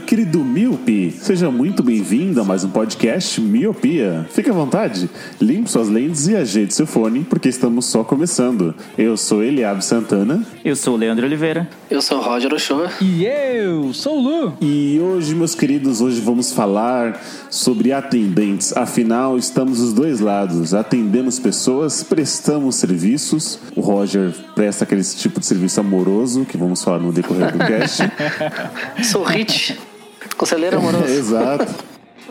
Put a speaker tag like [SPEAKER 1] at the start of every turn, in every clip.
[SPEAKER 1] meu querido Miope. Seja muito bem-vindo a mais um podcast Miopia. Fique à vontade, limpe suas lentes e ajeite seu fone, porque estamos só começando. Eu sou Eliabe Santana
[SPEAKER 2] Eu sou o Leandro Oliveira.
[SPEAKER 3] Eu sou o Roger Ochoa.
[SPEAKER 4] E eu sou o Lu.
[SPEAKER 1] e hoje, meus queridos, hoje vamos falar sobre atendentes. Afinal, estamos dos dois lados. Atendemos pessoas, prestamos serviços. O Roger presta aquele tipo de serviço amoroso que vamos falar no decorrer do cast.
[SPEAKER 3] Sou conselheiro amoroso.
[SPEAKER 1] Exato.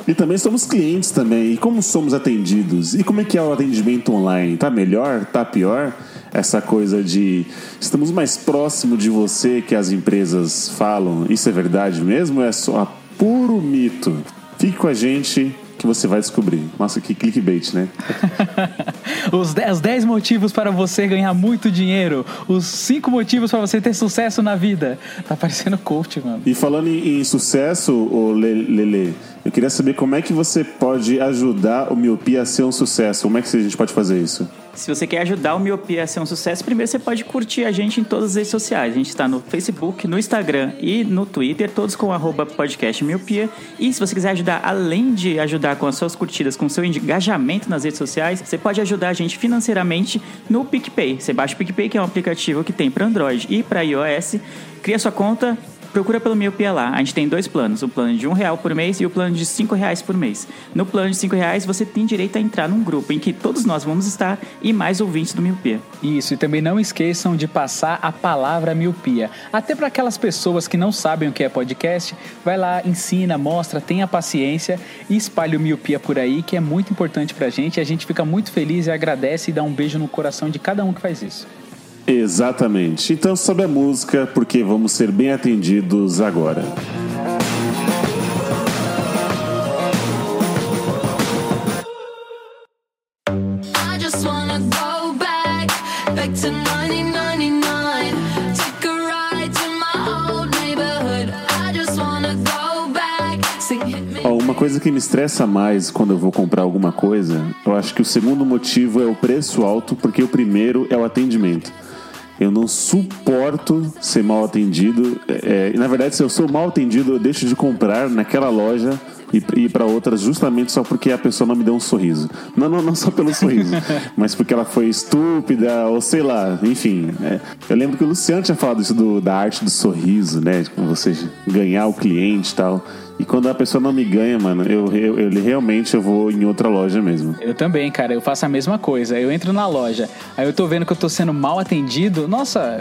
[SPEAKER 1] E também somos clientes também. E como somos atendidos? E como é que é o atendimento online? Tá melhor? Tá pior? Essa coisa de estamos mais próximo de você que as empresas falam. Isso é verdade mesmo é só puro mito? Fique com a gente que você vai descobrir. Nossa, que clickbait, né?
[SPEAKER 4] Os 10, os 10 motivos para você ganhar muito dinheiro. Os 5 motivos para você ter sucesso na vida. Tá parecendo coach, mano.
[SPEAKER 1] E falando em, em sucesso, ô Le- Lele, eu queria saber como é que você pode ajudar o Miopia a ser um sucesso. Como é que a gente pode fazer isso?
[SPEAKER 2] Se você quer ajudar o Miopia a ser um sucesso, primeiro você pode curtir a gente em todas as redes sociais. A gente está no Facebook, no Instagram e no Twitter, todos com arroba podcast Miopia. E se você quiser ajudar, além de ajudar com as suas curtidas, com o seu engajamento nas redes sociais, você pode ajudar a gente financeiramente no PicPay. Você baixa o PicPay, que é um aplicativo que tem para Android e para iOS. Cria sua conta, Procura pelo Miopia lá. A gente tem dois planos. O plano de um real por mês e o plano de cinco reais por mês. No plano de cinco reais, você tem direito a entrar num grupo em que todos nós vamos estar e mais ouvintes do Miopia.
[SPEAKER 4] Isso, e também não esqueçam de passar a palavra miopia. Até para aquelas pessoas que não sabem o que é podcast, vai lá, ensina, mostra, tenha paciência e espalhe o miopia por aí, que é muito importante pra gente. E a gente fica muito feliz e agradece e dá um beijo no coração de cada um que faz isso.
[SPEAKER 1] Exatamente. Então sobe a música porque vamos ser bem atendidos agora.
[SPEAKER 5] I just wanna go back, back to 1999. Take a ride to my old neighborhood. I just wanna go back, sing hit me.
[SPEAKER 1] Ó, uma coisa que me estressa mais quando eu vou comprar alguma coisa, eu acho que o segundo motivo é o preço alto, porque o primeiro é o atendimento. Eu não suporto ser mal atendido. É, e, na verdade, se eu sou mal atendido, eu deixo de comprar naquela loja e ir para outras justamente só porque a pessoa não me deu um sorriso. Não, não, não só pelo sorriso, mas porque ela foi estúpida ou sei lá, enfim. né? Eu lembro que o Luciano tinha falado isso do- da arte do sorriso, né? Tipo, você ganhar o cliente e tal. E quando a pessoa não me ganha, mano, eu, eu, eu realmente eu vou em outra loja mesmo.
[SPEAKER 4] Eu também, cara, eu faço a mesma coisa. Eu entro na loja, aí eu tô vendo que eu tô sendo mal atendido. Nossa,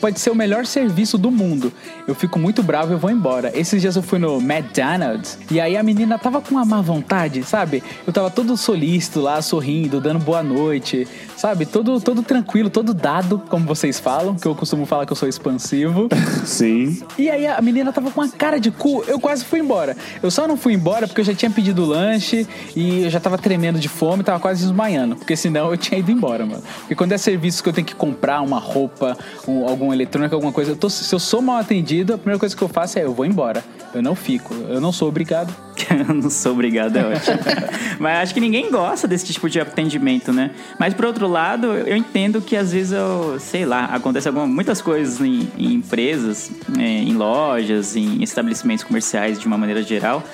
[SPEAKER 4] pode ser o melhor serviço do mundo. Eu fico muito bravo e vou embora. Esses dias eu fui no McDonald's e aí a menina tava com uma má vontade, sabe? Eu tava todo solícito lá, sorrindo, dando boa noite, sabe? Todo, todo tranquilo, todo dado, como vocês falam, que eu costumo falar que eu sou expansivo.
[SPEAKER 1] Sim.
[SPEAKER 4] E aí a menina tava com uma cara de cu, eu quase fui embora. Eu só não fui embora porque eu já tinha pedido lanche e eu já tava tremendo de fome, tava quase desmaiando. Porque senão eu tinha ido embora, mano. Porque quando é serviço que eu tenho que comprar uma roupa, um, algum eletrônico, alguma coisa, eu tô- se eu sou mal atendido, a primeira coisa que eu faço é eu vou embora. Eu não fico, eu não sou obrigado.
[SPEAKER 2] Eu não sou obrigado, é ótimo. Mas acho que ninguém gosta desse tipo de atendimento, né? Mas por outro lado, eu entendo que às vezes eu, sei lá, acontece alguma, muitas coisas em, em empresas, é, em lojas, em estabelecimentos comerciais de uma maneira geral,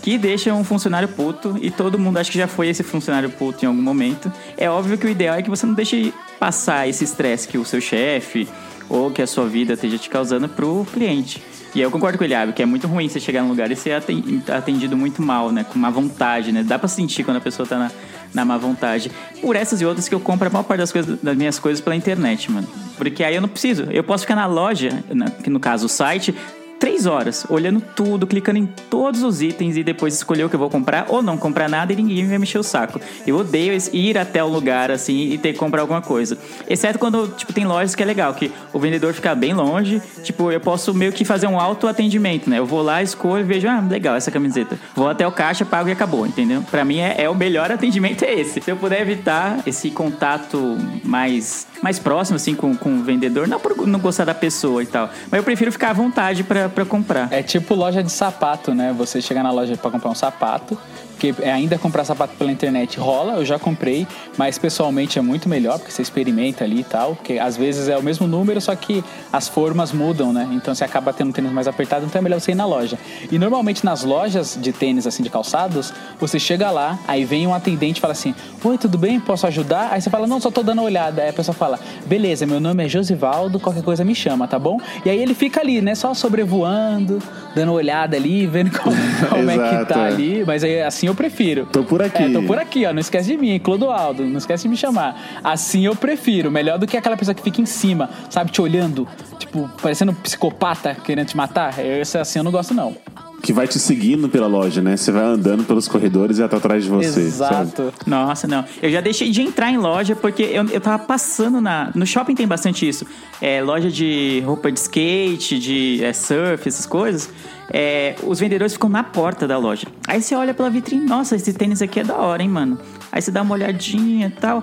[SPEAKER 2] que deixam um funcionário puto e todo mundo acho que já foi esse funcionário puto em algum momento. É óbvio que o ideal é que você não deixe passar esse estresse que o seu chefe ou que a sua vida esteja te causando pro cliente. E eu concordo com o Eliabe, que é muito ruim você chegar num lugar e ser aten- atendido muito mal, né? Com má vontade, né? Dá pra sentir quando a pessoa tá na, na má vontade. Por essas e outras que eu compro a maior parte das, coisas, das minhas coisas pela internet, mano. Porque aí eu não preciso. Eu posso ficar na loja, na- que no caso o site, três horas olhando tudo, clicando em todos os itens e depois escolher o que eu vou comprar ou não comprar nada e ninguém vai mexer o saco. Eu odeio ir até o lugar assim e ter que comprar alguma coisa. Exceto quando, tipo, tem lojas que é legal, que o vendedor fica bem longe, tipo, eu posso meio que fazer um autoatendimento, né? Eu vou lá, escolho, vejo, ah, legal essa camiseta. Vou até o caixa, pago e acabou, entendeu? Pra mim é, é o melhor atendimento é esse. Se eu puder evitar esse contato mais mais próximo, assim, com, com o vendedor, não por não gostar da pessoa e tal, mas eu prefiro ficar à vontade pra comprar.
[SPEAKER 4] É tipo loja de sapato, né? Você chega na loja pra comprar um sapato, porque ainda comprar sapato pela internet rola, eu já comprei, mas pessoalmente é muito melhor, porque você experimenta ali e tal, porque às vezes é o mesmo número, só que as formas mudam, né? Então você acaba tendo um tênis mais apertado, então é melhor você ir na loja. E normalmente nas lojas de tênis, assim, de calçados, você chega lá, aí vem um atendente e fala assim, oi, tudo bem? Posso ajudar? Aí você fala, não, só tô dando uma olhada. Aí a pessoa fala, beleza, meu nome é Josivaldo, qualquer coisa me chama, tá bom? E aí ele fica ali, né, só sobrevoando, dando uma olhada ali, vendo como, como é que tá
[SPEAKER 1] é.
[SPEAKER 4] ali, mas aí assim eu prefiro.
[SPEAKER 1] Tô por aqui.
[SPEAKER 4] É, tô por aqui, ó, não esquece de mim, Clodoaldo, não esquece de me chamar. Assim eu prefiro, melhor do que aquela pessoa que fica em cima, sabe, te olhando, tipo, parecendo um psicopata querendo te matar. Esse assim eu não gosto não.
[SPEAKER 1] Que vai te seguindo pela loja, né? Você vai andando pelos corredores e ela tá atrás de você. sabe?
[SPEAKER 4] Exato.
[SPEAKER 2] Nossa, não. Eu já deixei de entrar em loja porque eu, eu tava passando na. No shopping tem bastante isso. É, loja de roupa de skate, de é, surf, essas coisas. É, os vendedores ficam na porta da loja. Aí você olha pela vitrine, nossa, esse tênis aqui é da hora, hein, mano? Aí você dá uma olhadinha e tal.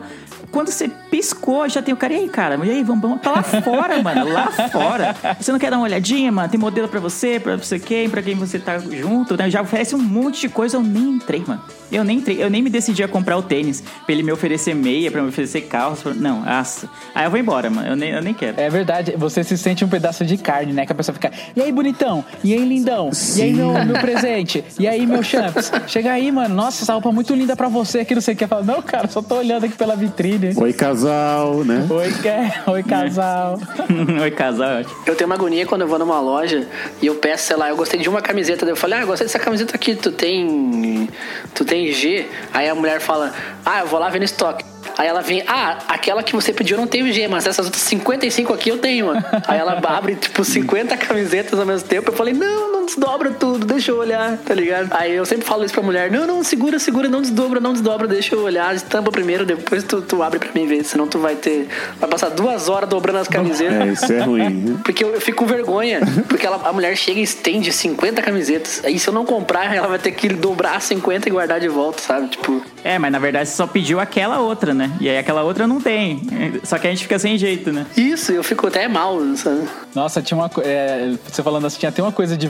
[SPEAKER 2] Quando você piscou, já tem o cara, e aí, cara? E aí, vamos, vamos tá lá fora, mano, lá fora. Você não quer dar uma olhadinha, mano? Tem modelo pra você, pra você quem, pra quem você tá junto, né? Já oferece um monte de coisa, eu nem entrei, mano. Eu nem entrei, eu nem me decidi a comprar o tênis pra ele me oferecer meia, pra me oferecer calça. pra- Não, nossa. Aí eu vou embora, mano. Eu nem, eu nem quero.
[SPEAKER 4] É verdade, você se sente um pedaço de carne, né? Que a pessoa fica, e aí, bonitão? E aí, lindão? E aí, meu, meu presente? E aí, meu champs? Chega aí, mano. Nossa, essa roupa é muito linda pra você, que não sei o que. Fala, não, cara, só tô olhando aqui pela vitrine.
[SPEAKER 1] Oi, casal, né?
[SPEAKER 4] Oi, quer? Oi, casal.
[SPEAKER 2] Oi, casal, eu acho.
[SPEAKER 3] Eu tenho uma agonia quando eu vou numa loja e eu peço, sei lá, eu gostei de uma camiseta. daí Eu falei, ah, eu gostei dessa camiseta aqui, tu tem. Tu tem G. Aí a mulher fala, ah, eu vou lá ver no estoque. Aí ela vem, ah, aquela que você pediu eu não tem o G, mas essas outras 55 aqui eu tenho, mano. Aí ela abre, tipo, 50 camisetas ao mesmo tempo. Eu falei, não, não desdobra tudo, deixa eu olhar, tá ligado? Aí eu sempre falo isso pra mulher, não, não, segura, segura, não desdobra, não desdobra, deixa eu olhar, estampa primeiro, depois tu, tu abre pra mim ver, senão tu vai ter. Vai passar duas horas dobrando as camisetas.
[SPEAKER 1] É, isso é ruim.
[SPEAKER 3] Porque eu, eu fico com vergonha. Porque ela- a mulher chega e estende 50 camisetas. Aí se eu não comprar, ela vai ter que dobrar 50 e guardar de volta, sabe? Tipo,
[SPEAKER 2] É, mas na verdade você só pediu aquela outra, né? E aí aquela outra não tem. Só que a gente fica sem jeito, né?
[SPEAKER 3] isso, eu fico até mal, sabe?
[SPEAKER 4] Nossa, tinha uma é, você falando assim, tinha até uma coisa de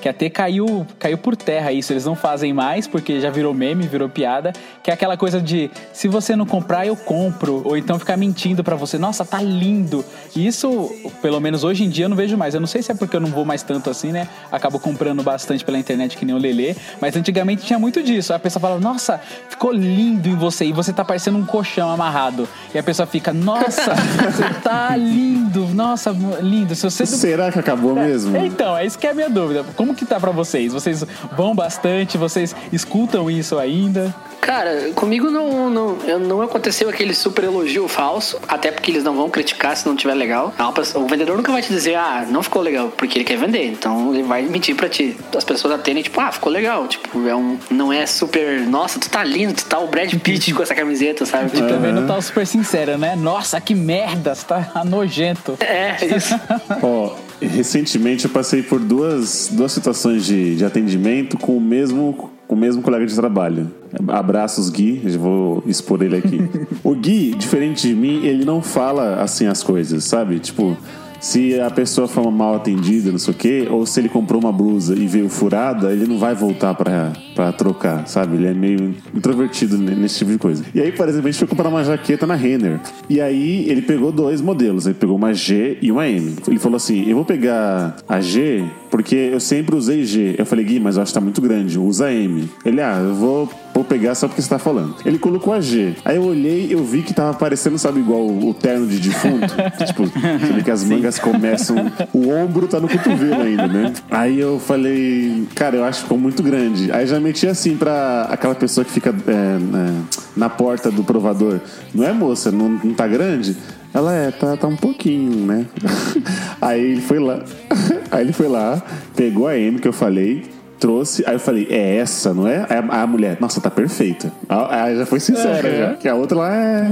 [SPEAKER 4] que até caiu, caiu por terra isso. Eles não fazem mais porque já virou meme, virou piada, que é aquela coisa de se você não comprar, eu compro, ou então ficar mentindo pra você. Nossa, tá lindo. E isso, pelo menos hoje em dia eu não vejo mais. Eu não sei se é porque eu não vou mais tanto assim, né? Acabo comprando bastante pela internet que nem o Lelê, mas antigamente tinha muito disso. A pessoa fala: "Nossa, ficou lindo em você" e você tá parecendo um colchão amarrado. E a pessoa fica: "Nossa, você tá lindo. Nossa, lindo. Se você
[SPEAKER 1] Será que acabou mesmo?
[SPEAKER 4] então, é isso que é a minha dúvida. Como que tá pra vocês? Vocês vão bastante? Vocês escutam isso ainda?
[SPEAKER 3] Cara, comigo não, não, não aconteceu aquele super elogio falso, até porque eles não vão criticar se não tiver legal. O vendedor nunca vai te dizer, ah, não ficou legal, porque ele quer vender, então ele vai mentir pra ti. As pessoas atendem, tipo, ah, ficou legal. Tipo, é um, não é super, nossa, tu tá lindo, tu tá o Brad Pitt com essa camiseta, sabe? Tipo,
[SPEAKER 4] Também não tá super sincera, né? Nossa, que merda, você tá nojento.
[SPEAKER 3] é, isso.
[SPEAKER 1] Ó, recentemente eu passei por duas, duas situações de, de atendimento com o mesmo com o mesmo colega de trabalho. Abraços, Gui. Eu vou expor ele aqui. o Gui, diferente de mim, ele não fala assim as coisas, sabe? Tipo, se a pessoa foi mal atendida, não sei o quê, ou se ele comprou uma blusa e veio furada, ele não vai voltar pra trocar, sabe? Ele é meio introvertido ne- nesse tipo de coisa. E aí, por exemplo, a gente foi comprar uma jaqueta na Renner. E aí, ele pegou dois modelos. Ele pegou uma G e uma M. Ele falou assim: Eu vou pegar a G porque eu sempre usei G. Eu falei, Gui, mas eu acho que tá muito grande, usa M. Ele, ah, eu vou, vou pegar só porque você tá falando. Ele colocou a G. Aí eu olhei, eu vi que tava parecendo, sabe, igual o, o terno de defunto. Tipo, você vê que as mangas começam. O ombro tá no cotovelo ainda, né? Aí eu falei, cara, eu acho que ficou muito grande. Aí já meti assim pra aquela pessoa que fica. é, é, na porta do provador. Não é, moça? Não, não tá grande? Ela é, tá, tá um pouquinho, né? Aí ele foi lá. Aí ele foi lá, pegou a M que eu falei, trouxe. Aí eu falei, é essa, não é? Aí a, a mulher, nossa, tá perfeita. Aí já foi sincera,
[SPEAKER 4] Uhum.
[SPEAKER 1] já. Que a outra lá é.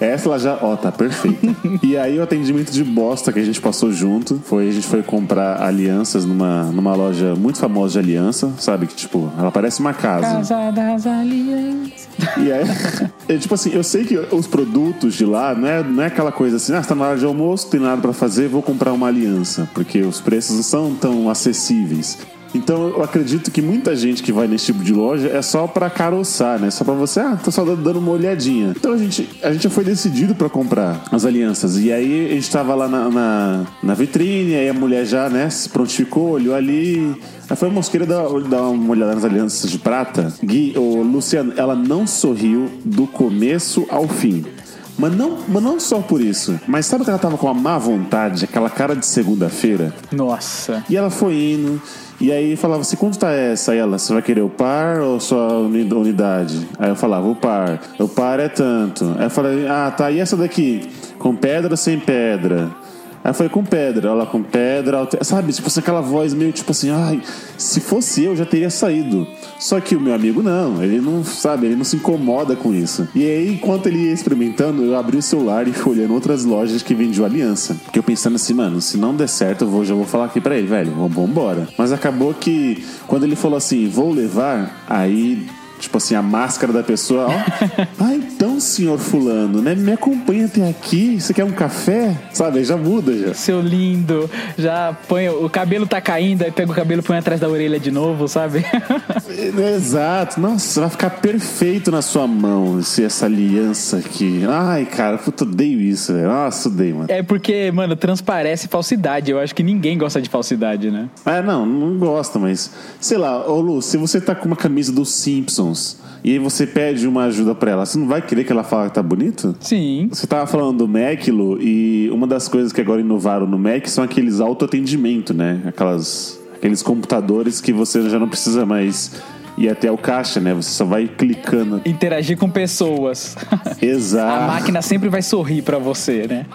[SPEAKER 1] Essa ela já, ó, tá perfeita. e aí o atendimento de bosta que a gente passou junto foi a gente foi comprar alianças numa, numa loja muito famosa de aliança, sabe? Que tipo, ela parece uma casa.
[SPEAKER 4] Casa das alianças.
[SPEAKER 1] E aí, é, tipo assim, eu sei que os produtos de lá não é, não é aquela coisa assim, ah, você tá na hora de almoço, tem nada pra fazer, vou comprar uma aliança, porque os preços não são tão acessíveis. Então eu acredito que muita gente que vai nesse tipo de loja é só pra caroçar, né? Só pra você, ah, tô só dando uma olhadinha. Então a gente, a gente foi decidido pra comprar as alianças. E aí a gente tava lá na, na, na vitrine, aí a mulher já, né, se prontificou, olhou ali. Aí foi, Mosqueira, dar, dar uma olhada nas alianças de prata. Gui, ô, Luciano, ela não sorriu do começo ao fim. Mas não, mas não só por isso. Mas sabe que ela tava com uma má vontade, aquela cara de segunda-feira?
[SPEAKER 4] Nossa.
[SPEAKER 1] E ela foi indo. E aí falava assim, quanto tá essa? Aí ela, você vai querer o par ou só unidade? Aí eu falava, o par. O par é tanto. Aí eu falei, ah, tá, e essa daqui? Com pedra ou sem pedra? Aí falei, com pedra. Ela com pedra, alter... sabe? Tipo assim, aquela voz meio tipo assim, ai, se fosse eu já teria saído. Só que o meu amigo não, ele não, sabe, ele não se incomoda com isso. E aí, enquanto ele ia experimentando, eu abri o celular e fui olhando outras lojas que vendiam aliança. Porque eu pensando assim, mano, se não der certo, eu vou, já vou falar aqui pra ele, velho, vamos embora. Mas acabou que, quando ele falou assim, vou levar, aí Tipo assim, a máscara da pessoa, ó. ah, então, senhor fulano, né? Me acompanha até aqui. Você quer um café? Sabe? Já muda já.
[SPEAKER 4] Seu lindo, já põe. O cabelo tá caindo, aí pega o cabelo e põe atrás da orelha de novo, sabe?
[SPEAKER 1] Exato. Nossa, vai ficar perfeito na sua mão esse, essa aliança aqui. Ai, cara, puta, odeio isso, velho. Nossa, odeio, mano.
[SPEAKER 4] é porque, mano, transparece falsidade. Eu acho que ninguém gosta de falsidade, né?
[SPEAKER 1] É, não, não gosta, mas. Sei lá, ô Lu, se você tá com uma camisa dos Simpsons e aí você pede uma ajuda pra ela, você não vai querer que ela fale que tá bonito?
[SPEAKER 4] Sim.
[SPEAKER 1] Você tava falando do Mac, Lu, e uma das coisas que agora inovaram no Mac são aqueles autoatendimento, né? Aquelas, aqueles computadores que você já não precisa mais ir até o caixa, né? Você só vai clicando.
[SPEAKER 4] Interagir com pessoas. A
[SPEAKER 1] Exato.
[SPEAKER 4] máquina sempre vai sorrir pra você, né?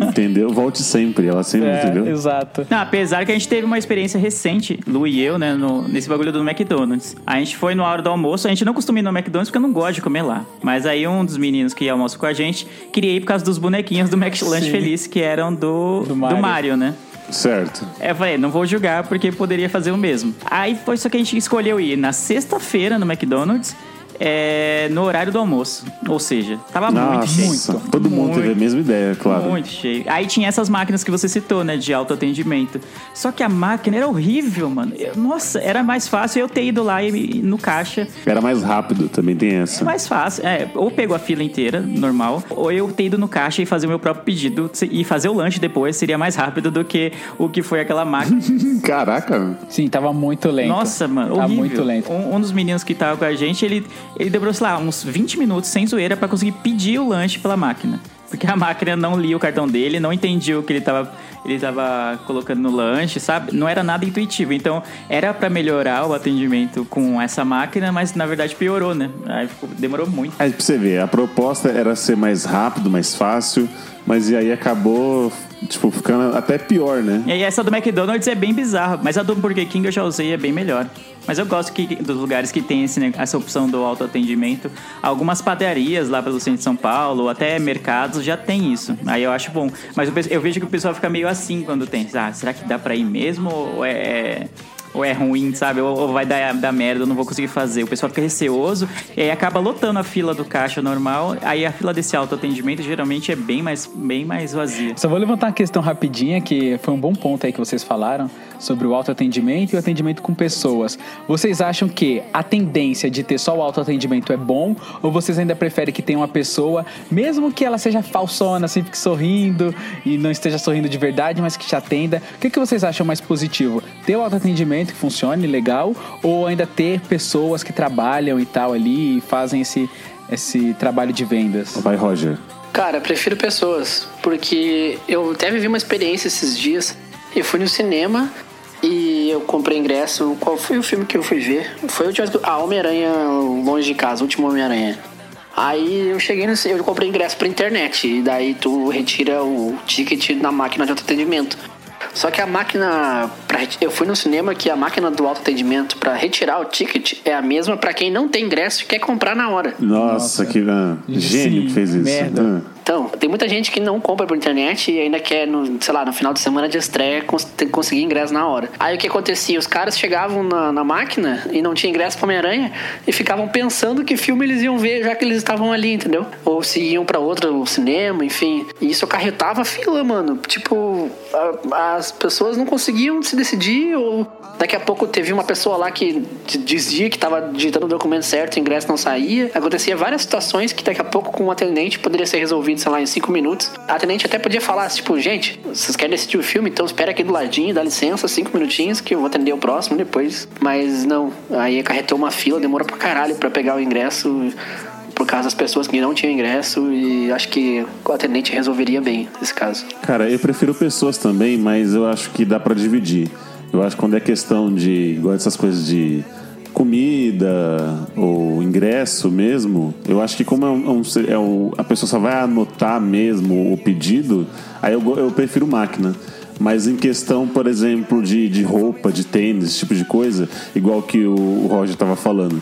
[SPEAKER 1] Entendeu? Volte sempre, ela sempre,
[SPEAKER 4] É,
[SPEAKER 1] entendeu?
[SPEAKER 4] exato.
[SPEAKER 2] Não, apesar que a gente teve uma experiência recente, Lu e eu, né, no- nesse bagulho do McDonald's. A gente foi no hora do almoço, a gente não costuma ir no McDonald's porque eu não gosto de comer lá. Mas aí um dos meninos que almoça com a gente queria ir por causa dos bonequinhos do McLanche
[SPEAKER 4] Sim.
[SPEAKER 2] Feliz, que eram do,
[SPEAKER 4] Do
[SPEAKER 2] do
[SPEAKER 4] Mario.
[SPEAKER 2] Mario, né?
[SPEAKER 1] Certo.
[SPEAKER 2] É, Eu falei, não vou julgar porque poderia fazer o mesmo. Aí foi só que a gente escolheu ir na sexta-feira no McDonald's, é, no horário do almoço. Ou seja, tava muito cheio.
[SPEAKER 1] Nossa, todo mundo
[SPEAKER 2] Muito.
[SPEAKER 1] teve a mesma ideia, claro.
[SPEAKER 2] Muito cheio. Aí tinha essas máquinas que você citou, né? De autoatendimento. Só que a máquina era horrível, mano. Eu- nossa, era mais fácil eu ter ido lá e, no caixa.
[SPEAKER 1] Era mais rápido, também tem essa.
[SPEAKER 2] É mais fácil. É, ou pegou a fila inteira, normal, ou eu ter ido no caixa e fazer o meu próprio pedido e fazer o lanche depois seria mais rápido do que o que foi aquela máquina.
[SPEAKER 1] Caraca,
[SPEAKER 4] Sim, tava muito lento.
[SPEAKER 2] Nossa, mano,
[SPEAKER 4] Tava
[SPEAKER 2] horrível.
[SPEAKER 4] muito lento.
[SPEAKER 2] Um, um dos meninos que tava com a gente, ele, ele demorou, sei lá, uns 20 minutos sem zoeira pra conseguir pedir o lanche pela máquina. Porque a máquina não lia o cartão dele, não entendia o que ele tava, ele tava colocando no lanche, sabe? Não era nada intuitivo. Então, era pra melhorar o atendimento com essa máquina, mas na verdade piorou, né? Aí ficou- demorou muito.
[SPEAKER 1] Aí pra você ver, a proposta era ser mais rápido, mais fácil, mas e aí acabou, tipo, ficando até pior, né?
[SPEAKER 2] E aí essa do McDonald's é bem bizarra, mas a do Burger King eu já usei é bem melhor. Mas eu gosto que, dos lugares que tem esse, essa opção do autoatendimento. Algumas padarias lá pelo centro de São Paulo, até mercados, já tem isso. Aí eu acho bom. Mas eu, eu vejo que o pessoal fica meio assim quando tem. Ah, será que dá pra ir mesmo? Ou é, ou é ruim, sabe? Ou, ou vai dar, dar merda, eu não vou conseguir fazer. O pessoal fica receoso e aí acaba lotando a fila do caixa normal. Aí a fila desse autoatendimento geralmente é bem mais, bem mais vazia.
[SPEAKER 4] Só vou levantar uma questão rapidinha, que foi um bom ponto aí que vocês falaram, sobre o autoatendimento e o atendimento com pessoas. Vocês acham que a tendência de ter só o autoatendimento é bom? Ou vocês ainda preferem que tenha uma pessoa, mesmo que ela seja falsona, assim, fique sorrindo e não esteja sorrindo de verdade, mas que te atenda? O que, que vocês acham mais positivo? Ter o autoatendimento que funcione legal? Ou ainda ter pessoas que trabalham e tal ali e fazem esse, esse trabalho de vendas?
[SPEAKER 1] Vai, Roger.
[SPEAKER 3] Cara, prefiro pessoas, porque eu até vivi uma experiência esses dias. Eu fui no cinema e eu comprei ingresso. Qual foi o filme que eu fui ver? Foi o último. Ah, Homem-Aranha Longe de Casa, o último Homem-Aranha. Aí eu cheguei no. Eu comprei ingresso pra internet. E daí tu retira o ticket na máquina de autoatendimento. Só que a máquina. Pra, eu fui no cinema que a máquina do autoatendimento pra retirar o ticket é a mesma pra quem não tem ingresso e quer comprar na hora.
[SPEAKER 1] Nossa, que ah, gênio
[SPEAKER 4] Sim,
[SPEAKER 1] que fez isso.
[SPEAKER 4] merda.
[SPEAKER 1] Ah.
[SPEAKER 3] Então, tem muita gente que não compra por internet e ainda quer, no, sei lá, no final de semana de estreia, cons- conseguir ingresso na hora. Aí o que acontecia? Os caras chegavam na, na máquina e não tinha ingresso pra Homem-Aranha e ficavam pensando que filme eles iam ver, já que eles estavam ali, entendeu? Ou se iam pra outro cinema, enfim. E isso acarretava fila, mano. Tipo, a- as pessoas não conseguiam se decidir ou daqui a pouco teve uma pessoa lá que dizia que tava digitando o documento certo, o ingresso não saía. Acontecia várias situações que daqui a pouco com um atendente poderia ser resolvido, sei lá, em cinco minutos. A atendente até podia falar, tipo, gente, vocês querem decidir o filme? Então espera aqui do ladinho, dá licença, cinco minutinhos que eu vou atender o próximo depois. Mas não, aí acarretou uma fila, demora pra caralho pra pegar o ingresso por causa das pessoas que não tinham ingresso e acho que o atendente resolveria bem esse caso.
[SPEAKER 1] Cara, eu prefiro pessoas também, mas eu acho que dá pra dividir. Eu acho que quando é questão de. igual essas coisas de comida ou ingresso mesmo, eu acho que como é um, é um- é a pessoa só vai anotar mesmo o pedido, aí eu, eu prefiro máquina. Mas em questão, por exemplo, de, de roupa, de tênis, esse tipo de coisa, igual que o, o Roger tava falando.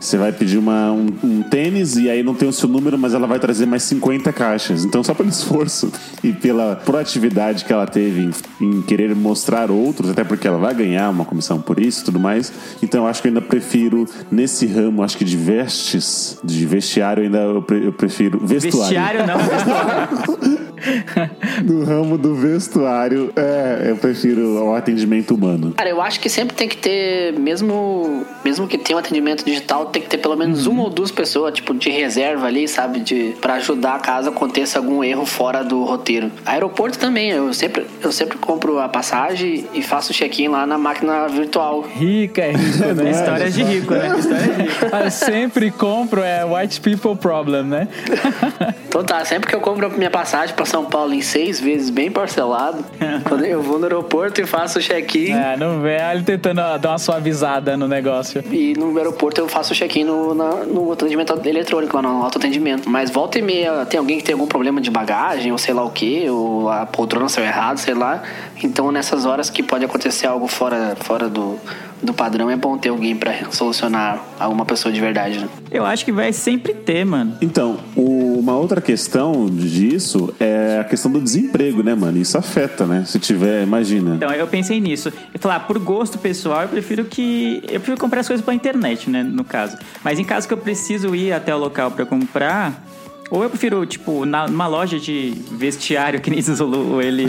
[SPEAKER 1] Você vai pedir uma, um, um tênis e aí não tem o seu número, mas ela vai trazer mais 50 caixas. Então, só pelo esforço e pela proatividade que ela teve em, em querer mostrar outros, até porque ela vai ganhar uma comissão por isso e tudo mais. Então, eu acho que eu ainda prefiro, nesse ramo, acho que de vestes, de vestiário, ainda eu, pre- eu prefiro. Vestuário.
[SPEAKER 2] Vestiário não, vestuário.
[SPEAKER 1] No ramo do vestuário, é, eu prefiro o atendimento humano.
[SPEAKER 3] Cara, eu acho que sempre tem que ter, mesmo, mesmo que tenha um atendimento digital, tem que ter pelo menos uma ou duas pessoas, tipo, de reserva ali, sabe? De, pra ajudar caso aconteça algum erro fora do roteiro. Aeroporto também, eu sempre, eu sempre compro a passagem e faço o check-in lá na máquina virtual.
[SPEAKER 4] Rica é rico, né?
[SPEAKER 2] História de rico, né? História de rico.
[SPEAKER 4] Ah, Eu sempre compro é white people problem, né?
[SPEAKER 3] Então tá, sempre que eu compro a minha passagem pra São Paulo em seis vezes, bem parcelado, quando eu vou no aeroporto e faço o check-in.
[SPEAKER 4] É, não vê ele tentando ó, dar uma suavizada no negócio.
[SPEAKER 3] E no aeroporto eu faço o check-in no, atendimento eletrônico, lá no autoatendimento. Mas volta e meia tem alguém que tem algum problema de bagagem, ou sei lá o que, ou a poltrona saiu errado, sei lá. Então nessas horas que pode acontecer algo fora, fora do, do padrão, é bom ter alguém pra solucionar alguma pessoa de verdade, né?
[SPEAKER 2] Eu acho que vai sempre ter, mano.
[SPEAKER 1] Então, o- uma outra questão disso é a questão do desemprego, né, mano? Isso afeta, né? Se tiver, imagina.
[SPEAKER 2] Então, eu pensei nisso. Eu falei, ah, por gosto pessoal, eu prefiro que. Eu prefiro comprar as coisas pela internet, né? No caso. Mas em caso que eu preciso ir até o local pra comprar. Ou eu prefiro, tipo, na- numa loja de vestiário, que nem Zulu, ele.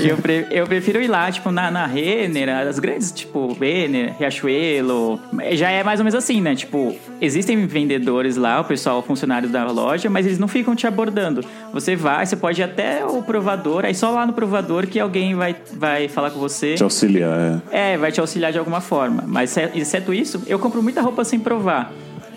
[SPEAKER 2] eu, pre- eu prefiro ir lá, tipo, na, na Renner, as grandes, tipo, Renner, Riachuelo. Já é mais ou menos assim, né? Tipo, existem vendedores lá, o pessoal, funcionários da loja, mas eles não ficam te abordando. Você vai, você pode ir até o provador, aí só lá no provador que alguém vai, vai falar com você.
[SPEAKER 1] Te auxiliar, é.
[SPEAKER 2] É, vai te auxiliar de alguma forma. Mas ce- exceto isso, eu compro muita roupa sem provar.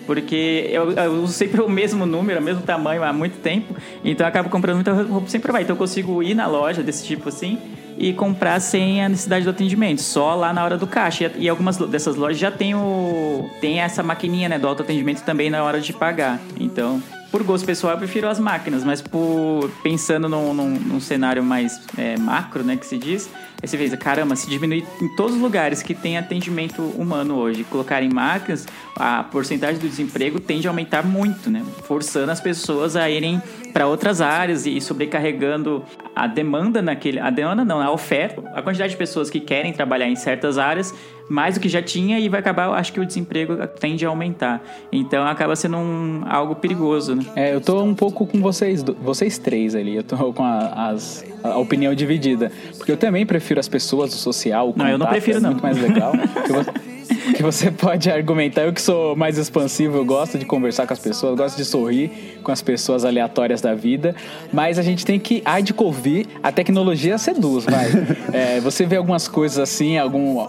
[SPEAKER 2] Porque eu, eu uso sempre o mesmo número, o mesmo tamanho há muito tempo. Então eu acabo comprando muita roupa sem provar. Então eu consigo ir na loja desse tipo assim e comprar sem a necessidade do atendimento, só lá na hora do caixa. E algumas dessas lojas já tem o tem essa maquininha, né, do autoatendimento também na hora de pagar. Então, por gosto pessoal, eu prefiro as máquinas, mas por pensando num, num- num cenário mais é, macro, né, que se diz, aí você vê, caramba, se diminuir em todos os lugares que tem atendimento humano hoje, colocarem máquinas, a porcentagem do desemprego tende a aumentar muito, né, forçando as pessoas a irem para outras áreas e sobrecarregando a demanda naquele, a demanda não, a oferta, a quantidade de pessoas que querem trabalhar em certas áreas mais do que já tinha e vai acabar, acho que o desemprego tende a aumentar. Então acaba sendo um, algo perigoso, né?
[SPEAKER 4] É, eu tô um pouco com vocês, vocês três ali. Eu tô com a, as- a opinião dividida. Porque eu também prefiro as pessoas, o social, o
[SPEAKER 2] Não, eu não
[SPEAKER 4] contato,
[SPEAKER 2] prefiro,
[SPEAKER 4] é
[SPEAKER 2] não.
[SPEAKER 4] muito mais legal. que, vo- que você pode argumentar. Eu que sou mais expansivo, eu gosto de conversar com as pessoas, gosto de sorrir com as pessoas aleatórias da vida. Mas a gente tem que, ai de ouvir, a tecnologia seduz, vai. É, você vê algumas coisas assim, algum,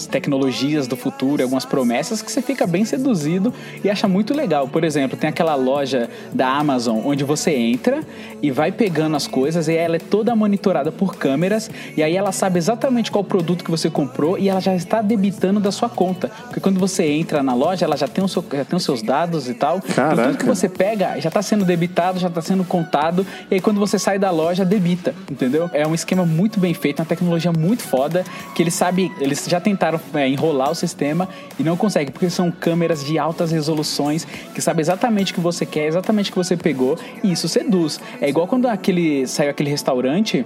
[SPEAKER 4] algumas tecnologias do futuro, algumas promessas que você fica bem seduzido e acha muito legal. Por exemplo, tem aquela loja da Amazon onde você entra e vai pegando as coisas e ela é toda monitorada por câmeras e aí ela sabe exatamente qual produto que você comprou e ela já está debitando da sua conta. Porque quando você entra na loja, ela já tem, o seu- já tem os seus dados e tal. Então, tudo
[SPEAKER 1] Caraca.
[SPEAKER 4] que você pega já tá sendo debitado, já tá sendo contado. E aí quando você sai da loja, debita, entendeu? É um esquema muito bem feito, uma tecnologia muito foda, que eles sabem, eles já tentaram é, enrolar o sistema e não conseguem, porque são câmeras de altas resoluções que sabem exatamente o que você quer, exatamente o que você pegou, e isso seduz. É igual quando aquele saiu aquele restaurante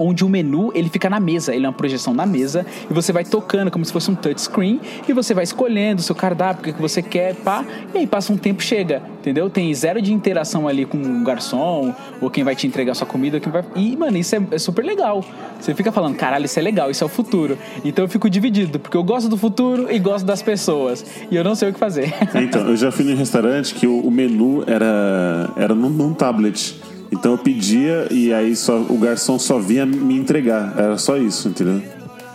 [SPEAKER 4] onde o menu ele fica na mesa, ele é uma projeção na mesa e você vai tocando como se fosse um touchscreen e você vai escolhendo o seu cardápio, o que você quer, pá, e aí passa um tempo chega, entendeu? Tem zero de interação ali com o garçom ou quem vai te entregar sua comida, quem vai... e mano, isso é, é super legal. Você fica falando, caralho, isso é legal, isso é o futuro. Então eu fico dividido, porque eu gosto do futuro e gosto das pessoas e eu não sei o que fazer.
[SPEAKER 1] Então, eu já fui num restaurante que o, o menu era, era num, num tablet. Então eu pedia e aí só, o garçom só vinha me entregar. Era só isso, entendeu?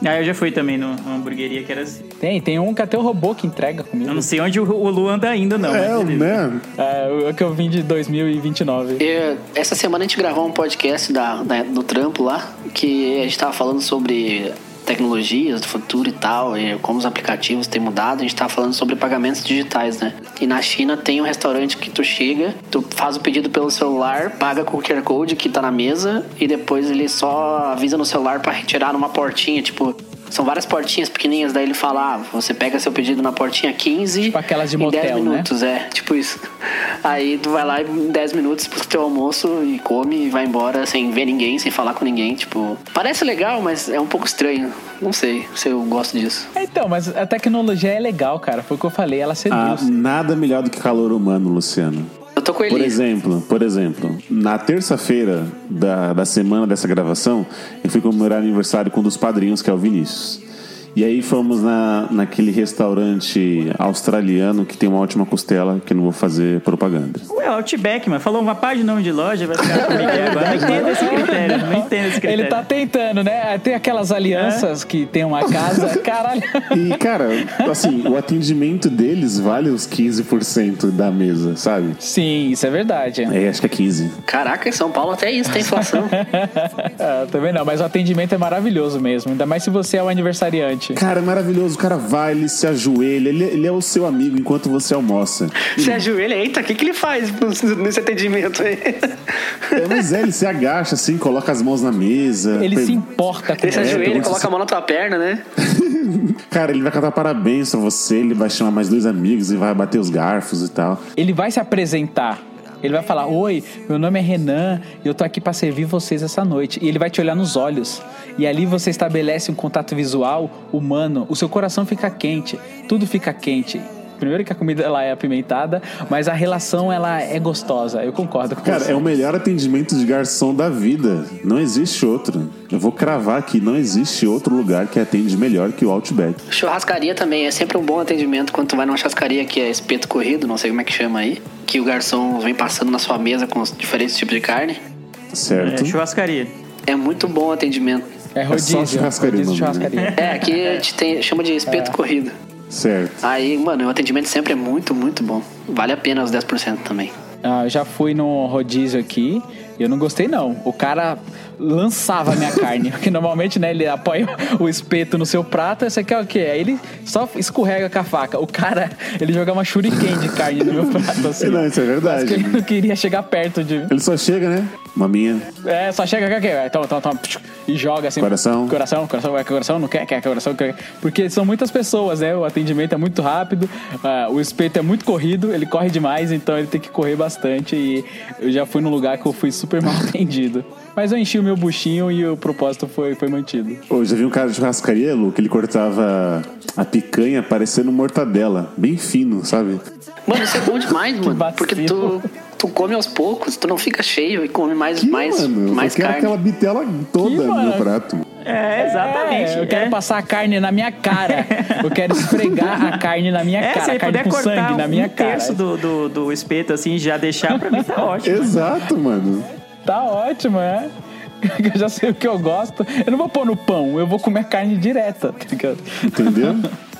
[SPEAKER 2] Ah, eu já fui também no- numa hamburgueria que era assim.
[SPEAKER 4] Tem, tem um que até o robô que entrega comida.
[SPEAKER 2] Eu não sei onde o, o Lu anda ainda, não.
[SPEAKER 1] é, né?
[SPEAKER 4] É, o que eu vim de 2029.
[SPEAKER 3] Eu- essa semana a gente gravou um podcast da, da- do trampo lá, que a gente tava falando sobre tecnologias do futuro e tal, e como os aplicativos têm mudado, a gente tava falando sobre pagamentos digitais, né? E na China tem um restaurante que tu chega, tu faz o pedido pelo celular, paga com o QR Code que tá na mesa, e depois ele só avisa no celular pra retirar numa portinha, tipo. São várias portinhas pequenininhas, daí ele fala, ah, você pega seu pedido na portinha 15
[SPEAKER 4] Tipo aquelas de
[SPEAKER 3] em 10
[SPEAKER 4] motel, né?
[SPEAKER 3] minutos, é, tipo isso. Aí tu vai lá em 10 minutos pro teu almoço e come e vai embora sem ver ninguém, sem falar com ninguém, tipo... Parece legal, mas é um pouco estranho. Não sei se eu gosto disso.
[SPEAKER 4] Então, mas a tecnologia é legal, cara. Foi o que eu falei, ela
[SPEAKER 1] Ah,
[SPEAKER 4] seduz.
[SPEAKER 1] nada melhor do que calor humano, Luciano.
[SPEAKER 3] Eu tô com ele.
[SPEAKER 1] Por exemplo, por exemplo, na terça-feira da, da semana dessa gravação, eu fui comemorar aniversário com um dos padrinhos, que é o Vinícius. E aí fomos na, naquele restaurante australiano que tem uma ótima costela, que eu não vou fazer propaganda.
[SPEAKER 2] Ué, Outback, mano. Falou uma página nome de loja, vai ficar comigo agora. Não entendo esse critério, não entendo esse critério.
[SPEAKER 4] Ele tá tentando, né? Tem aquelas alianças que tem uma casa. Caralho.
[SPEAKER 1] E, cara, assim, o atendimento deles vale os 15% da mesa, sabe?
[SPEAKER 4] Sim, isso é verdade.
[SPEAKER 1] É, acho que é 15.
[SPEAKER 3] Caraca, em São Paulo até isso tem inflação.
[SPEAKER 4] Ah, também não, mas o atendimento é maravilhoso mesmo. Ainda mais se você é o aniversariante.
[SPEAKER 1] Cara, é maravilhoso. O cara vai, ele se ajoelha, ele, ele é o seu amigo enquanto você almoça.
[SPEAKER 3] Você ajoelha, eita, o que, que ele faz nesse atendimento aí?
[SPEAKER 1] É, mas é, ele se agacha assim, coloca as mãos na mesa.
[SPEAKER 4] Ele
[SPEAKER 1] per-
[SPEAKER 4] se importa com
[SPEAKER 3] Ele se
[SPEAKER 1] É,
[SPEAKER 3] ajoelha,
[SPEAKER 1] pergunta
[SPEAKER 3] coloca
[SPEAKER 1] se-
[SPEAKER 3] a mão na tua perna, né?
[SPEAKER 1] Cara, ele vai cantar parabéns pra você, ele vai chamar mais dois amigos e vai bater os garfos e tal.
[SPEAKER 4] Ele vai se apresentar. Ele vai falar: Oi, meu nome é Renan eu tô aqui pra servir vocês essa noite. E ele vai te olhar nos olhos. E ali você estabelece um contato visual humano. O seu coração fica quente. Tudo fica quente. Primeiro que a comida ela é apimentada, mas a relação ela é gostosa. Eu concordo com
[SPEAKER 1] Cara,
[SPEAKER 4] você.
[SPEAKER 1] é o melhor atendimento de garçom da vida. Não existe outro. Eu vou cravar aqui, não existe outro lugar que atende melhor que o Outback.
[SPEAKER 3] Churrascaria também é sempre um bom atendimento quando tu vai numa churrascaria que é espeto corrido, não sei como é que chama aí. Que o garçom vem passando na sua mesa com os diferentes tipos de carne.
[SPEAKER 1] Certo?
[SPEAKER 2] É, churrascaria.
[SPEAKER 3] É muito bom o atendimento.
[SPEAKER 4] É rodízio.
[SPEAKER 1] só churrascaria
[SPEAKER 4] rodízio
[SPEAKER 1] né?
[SPEAKER 4] churrascaria.
[SPEAKER 3] É, aqui a gente tem, chama de espeto corrido.
[SPEAKER 1] Certo.
[SPEAKER 3] Aí, mano, o atendimento sempre é muito, muito bom. Vale a pena os 10% também.
[SPEAKER 4] Ah, eu já fui no rodízio aqui e eu não gostei não. O cara lançava a minha carne, porque normalmente, né, ele apoia o espeto no seu prato, você quer o quê? Aí ele só escorrega com a faca. O cara, ele jogava uma shuriken de carne no meu prato, assim.
[SPEAKER 1] Não, isso é verdade.
[SPEAKER 4] Ele não queria chegar perto de...
[SPEAKER 1] Ele só chega, né? Maminha.
[SPEAKER 4] É, só chega aqui, aqui, toma, toma, toma, e joga assim.
[SPEAKER 1] Coração.
[SPEAKER 4] Coração, coração, vai, coração, não quer, quer, coração, quer. Porque são muitas pessoas, né? O atendimento é muito rápido, ah, o espeto é muito corrido, ele corre demais, então ele tem que correr bastante. E eu já fui num lugar que eu fui super mal atendido. Mas eu enchi o meu buchinho e o propósito foi, foi mantido.
[SPEAKER 1] Ô, já vi um cara de churrascaria, Lu, que ele cortava a picanha parecendo mortadela. Bem fino, sabe?
[SPEAKER 3] Mano, isso é bom demais, mano.
[SPEAKER 4] vacilo.
[SPEAKER 3] Porque tu, tu come aos poucos, tu não fica cheio e come mais,
[SPEAKER 1] Que,
[SPEAKER 3] mais,
[SPEAKER 1] mano,
[SPEAKER 3] mais
[SPEAKER 1] eu quero
[SPEAKER 3] carne.
[SPEAKER 1] aquela bitela toda
[SPEAKER 4] Que,
[SPEAKER 1] no meu
[SPEAKER 4] mano?
[SPEAKER 1] prato.
[SPEAKER 2] É, exatamente.
[SPEAKER 4] É, eu quero
[SPEAKER 2] é.
[SPEAKER 4] passar a carne na minha cara. Eu quero esfregar a carne na minha
[SPEAKER 2] É, se
[SPEAKER 4] cara.
[SPEAKER 2] ele
[SPEAKER 4] carne
[SPEAKER 2] puder
[SPEAKER 4] com
[SPEAKER 2] cortar
[SPEAKER 4] sangue na minha
[SPEAKER 2] um
[SPEAKER 4] cara.
[SPEAKER 2] terço do, do, do espeto, assim, já deixar, pra mim tá ótimo.
[SPEAKER 1] Exato, mano.
[SPEAKER 4] Tá ótimo, é. Eu já sei o que eu gosto. Eu não vou pôr no pão, eu vou comer carne direta, tá ligado?
[SPEAKER 1] Entendeu?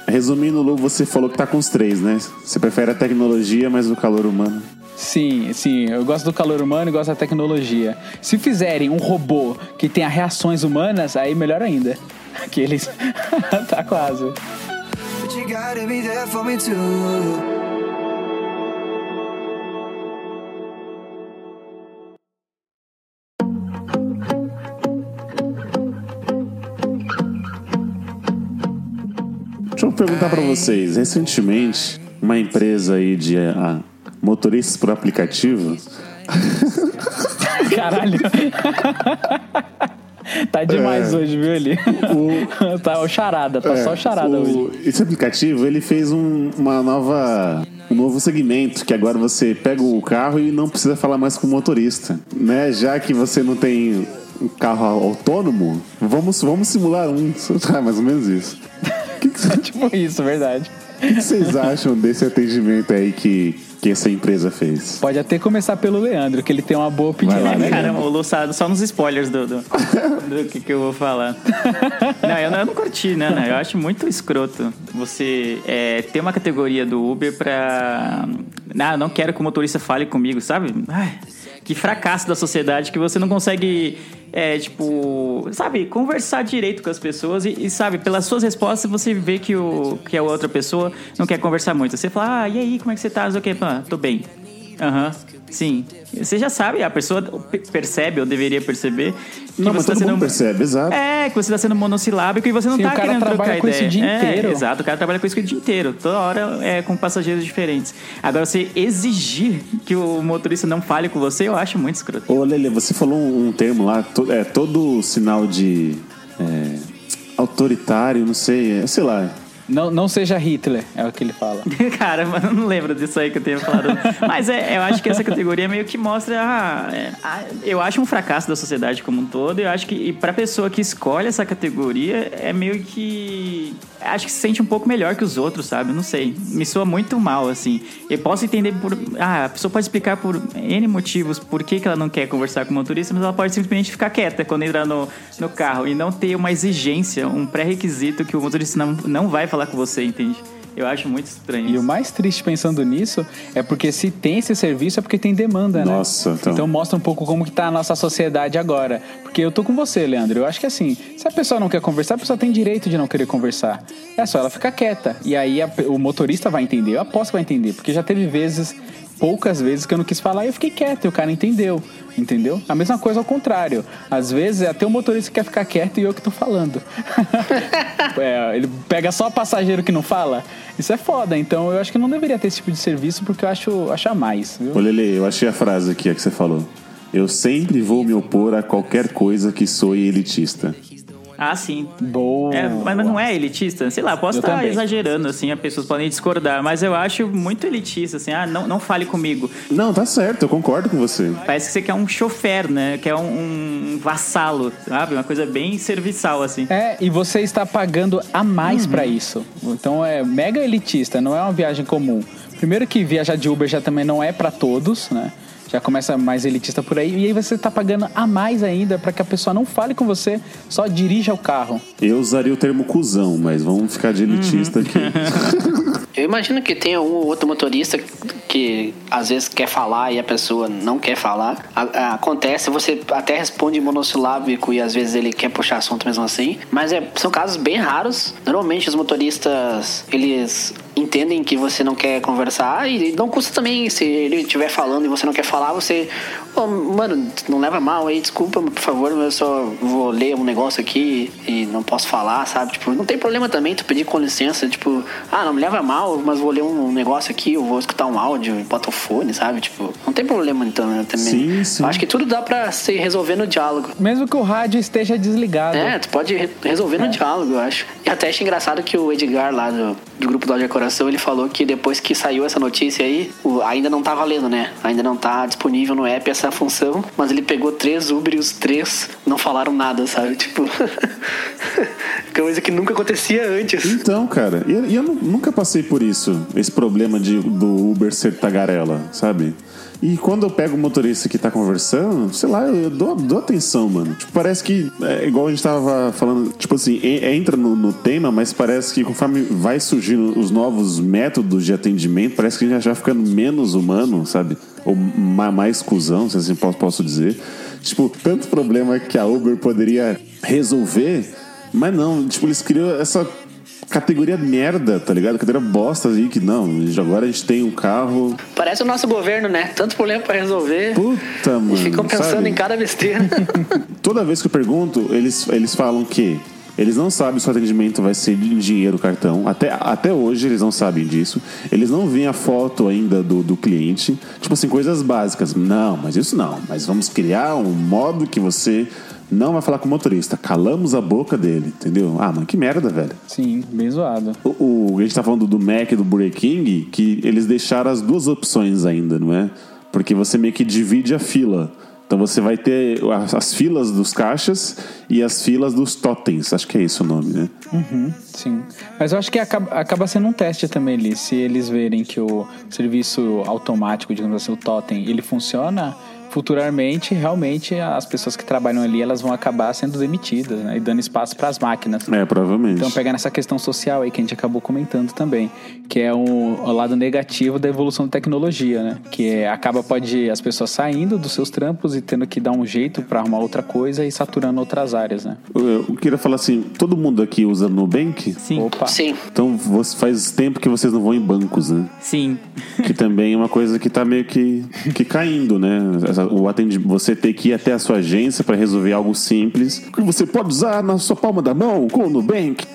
[SPEAKER 1] Resumindo, Lu, você falou que tá com os três, né? Você prefere a tecnologia, mas o calor humano.
[SPEAKER 4] Sim, sim, eu gosto do calor humano e gosto da tecnologia. Se fizerem um robô que tenha reações humanas, aí melhor ainda. Aqueles. tá quase.
[SPEAKER 1] Deixa eu perguntar pra vocês. Recentemente, uma empresa aí de ah, motoristas por aplicativo
[SPEAKER 4] Caralho. tá demais
[SPEAKER 1] É.
[SPEAKER 4] hoje, viu, ali? tá o charada, tá só o charada
[SPEAKER 1] É, o-
[SPEAKER 4] hoje.
[SPEAKER 1] Esse aplicativo ele fez um- uma nova um novo segmento que agora você pega o carro e não precisa falar mais com o motorista, né? Já que você não tem um carro autônomo, vamos vamos simular um, ah, mais ou menos isso.
[SPEAKER 4] tipo isso, verdade.
[SPEAKER 1] O que vocês acham desse atendimento aí que que essa empresa fez?
[SPEAKER 4] Pode até começar pelo Leandro, que ele tem uma boa opinião.
[SPEAKER 1] Lá,
[SPEAKER 4] né?
[SPEAKER 2] Caramba, o Luçado só nos spoilers do, do, do que, que eu vou falar. Não, eu não, eu não curti, né, né? Eu acho muito escroto você é, ter uma categoria do Uber pra. Ah, não quero que o motorista fale comigo, sabe? Ai, que fracasso da sociedade que você não consegue, é, tipo, sabe, conversar direito com as pessoas e, e, sabe, pelas suas respostas você vê que, o, que a outra pessoa não quer conversar muito. Você fala, ah, e aí, como é que você tá? Não sei o quê. Ah, tô bem. Aham, sim. Você já sabe, a pessoa pe- percebe, ou deveria perceber, que
[SPEAKER 1] Não,
[SPEAKER 2] você tá
[SPEAKER 1] mundo
[SPEAKER 2] sendo.
[SPEAKER 1] percebe, exato.
[SPEAKER 2] É, que você tá sendo monossilábico e você não tá
[SPEAKER 4] o cara
[SPEAKER 2] querendo
[SPEAKER 4] trabalha
[SPEAKER 2] trocar
[SPEAKER 4] com isso
[SPEAKER 2] ideia.
[SPEAKER 4] o dia
[SPEAKER 2] É,
[SPEAKER 4] inteiro.
[SPEAKER 2] Exato, o cara trabalha com isso o dia inteiro. Toda hora é com passageiros diferentes. Agora, você exigir que o motorista não fale com você, eu acho muito escroto.
[SPEAKER 1] Ô, Lele, você falou um, um termo lá, to- é, todo sinal de é, autoritário, não sei, é, sei lá.
[SPEAKER 4] Não, não seja Hitler, é o que ele fala.
[SPEAKER 2] Cara, mas eu não lembro disso aí que eu tenho falado. Mas é, eu acho que essa categoria meio que mostra. ah, é, eu acho um fracasso da sociedade como um todo. Eu acho que e pra pessoa que escolhe essa categoria, é meio que. Acho que se sente um pouco melhor que os outros, sabe? Não sei. Me soa muito mal, assim. Eu posso entender por. Ah, a pessoa pode explicar por N motivos por que, que ela não quer conversar com o motorista, mas ela pode simplesmente ficar quieta quando entrar no, no carro e não ter uma exigência, um pré-requisito que o motorista não, não vai falar com você, entende? Eu acho muito estranho.
[SPEAKER 4] E o
[SPEAKER 2] isso.
[SPEAKER 4] mais triste pensando nisso é porque se tem esse serviço é porque tem demanda, né?
[SPEAKER 1] Nossa, então.
[SPEAKER 4] Então mostra um pouco como que tá a nossa sociedade agora. Porque eu tô com você, Leandro. Eu acho que assim, se a pessoa não quer conversar, a pessoa tem direito de não querer conversar. É só ela ficar quieta. E aí a- o motorista vai entender, eu aposto que vai entender. Porque já teve vezes, poucas vezes, que eu não quis falar e eu fiquei quieto e o cara entendeu. Entendeu? A mesma coisa ao contrário. Às vezes é até o motorista que quer ficar quieto e eu que tô falando. É, ele pega só passageiro que não fala. Isso é foda. Então eu acho que não deveria ter esse tipo de serviço porque eu acho, acho a mais. Viu?
[SPEAKER 1] Ô, Lele, eu achei a frase aqui a que você falou. Eu sempre vou me opor a qualquer coisa que soe elitista.
[SPEAKER 2] Ah, sim.
[SPEAKER 4] Boa.
[SPEAKER 2] É, mas não é elitista? Sei lá, posso
[SPEAKER 4] Eu
[SPEAKER 2] estar
[SPEAKER 4] também.
[SPEAKER 2] exagerando, assim, as pessoas podem discordar, mas eu acho muito elitista, assim, ah, não, não fale comigo.
[SPEAKER 1] Não, tá certo, eu concordo com você.
[SPEAKER 2] Parece que você quer um chofer, né? Quer um, um vassalo, sabe? Uma coisa bem serviçal, assim.
[SPEAKER 4] É, e você está pagando a mais pra isso. Então é mega elitista, não é uma viagem comum. Primeiro que viajar de Uber já também não é pra todos, né? Já começa mais elitista por aí. E aí você tá pagando a mais ainda pra que a pessoa não fale com você, só dirija o carro.
[SPEAKER 1] Eu usaria o termo cuzão, mas vamos ficar de elitista aqui.
[SPEAKER 3] Eu imagino que tenha um ou outro motorista que às vezes quer falar e a pessoa não quer falar. A- a- acontece, você até responde monossilábico e às vezes ele quer puxar assunto mesmo assim. Mas é, são casos bem raros. Normalmente os motoristas, eles entendem que você não quer conversar e não custa também se ele estiver falando e você não quer falar, você... "Ô, mano, não leva mal aí, desculpa, por favor, eu só vou ler um negócio aqui e não posso falar, sabe? Tipo, não tem problema também tu pedir com licença, tipo, ah, não me leva mal, mas vou ler um negócio aqui, eu vou escutar um áudio e bota o fone, sabe? Tipo, não tem problema então, né, também.
[SPEAKER 1] Sim, sim.
[SPEAKER 3] Eu acho que tudo dá pra se resolver no diálogo.
[SPEAKER 4] Mesmo que o rádio esteja desligado.
[SPEAKER 3] É, tu pode re- resolver no diálogo, eu acho. E até achei engraçado que o Edgar lá do, do grupo do Ódio Coração, ele falou que depois que saiu essa notícia aí, ainda não tá valendo, né? Ainda não tá disponível no app essa função, mas ele pegou três Uber e os três não falaram nada, sabe? Tipo, coisa que nunca acontecia antes.
[SPEAKER 1] Então, cara, e eu, eu nu- nunca passei por isso, esse problema de, do Uber ser tagarela, sabe? E quando eu pego o motorista que tá conversando, sei lá, eu dou, dou atenção, mano. Tipo, parece que, é igual a gente tava falando, tipo assim, entra no, no tema, mas parece que conforme vai surgindo os novos métodos de atendimento, parece que a gente já vai ficando menos humano, sabe? Ou ma- mais cuzão, se assim posso dizer. Tipo, tanto problema que a Uber poderia resolver, mas não, tipo, eles criam essa categoria merda, tá ligado? Categoria bosta aí que não. Agora a gente tem um carro.
[SPEAKER 3] Parece o nosso governo, né? Tanto problema pra resolver.
[SPEAKER 1] Puta,
[SPEAKER 3] E
[SPEAKER 1] mano.
[SPEAKER 3] ficam pensando
[SPEAKER 1] sabe?
[SPEAKER 3] em cada besteira.
[SPEAKER 1] Toda vez que eu pergunto, eles, eles falam que eles não sabem se o atendimento vai ser em dinheiro, cartão. Até, até hoje eles não sabem disso. Eles não veem a foto ainda do, do cliente. Tipo assim, coisas básicas. Não, mas isso não. Mas vamos criar um modo que você não vai falar com o motorista. Calamos a boca dele, entendeu? Ah, mano, que merda, velho.
[SPEAKER 4] Sim, bem zoado.
[SPEAKER 1] O, o- a gente tá falando do Mac e do Burger King, que eles deixaram as duas opções ainda, não é? Porque você meio que divide a fila. Então você vai ter as, as filas dos caixas e as filas dos totens. Acho que é esse o nome, né?
[SPEAKER 4] Sim. Mas eu acho que acaba, acaba sendo um teste também ali. Se eles verem que o serviço automático, digamos assim, o totem, ele funciona, futuramente, realmente, as pessoas que trabalham ali, elas vão acabar sendo demitidas, né? E dando espaço para as máquinas.
[SPEAKER 1] É, provavelmente.
[SPEAKER 4] Então, pegar nessa questão social aí que a gente acabou comentando também, que é o, o lado negativo da evolução da tecnologia, né? Que é, acaba pode as pessoas saindo dos seus trampos e tendo que dar um jeito para arrumar outra coisa e saturando outras áreas, né?
[SPEAKER 1] Eu, eu queria falar assim: todo mundo aqui usa Nubank?
[SPEAKER 2] Sim.
[SPEAKER 4] Opa.
[SPEAKER 3] Sim.
[SPEAKER 1] Então você, faz tempo que vocês não vão em bancos, né?
[SPEAKER 2] Sim.
[SPEAKER 1] Que também é uma coisa que tá meio que, que caindo, né? Essa- O atendi, você ter que ir até a sua agência para resolver algo simples que você pode usar na sua palma da mão com o Nubank.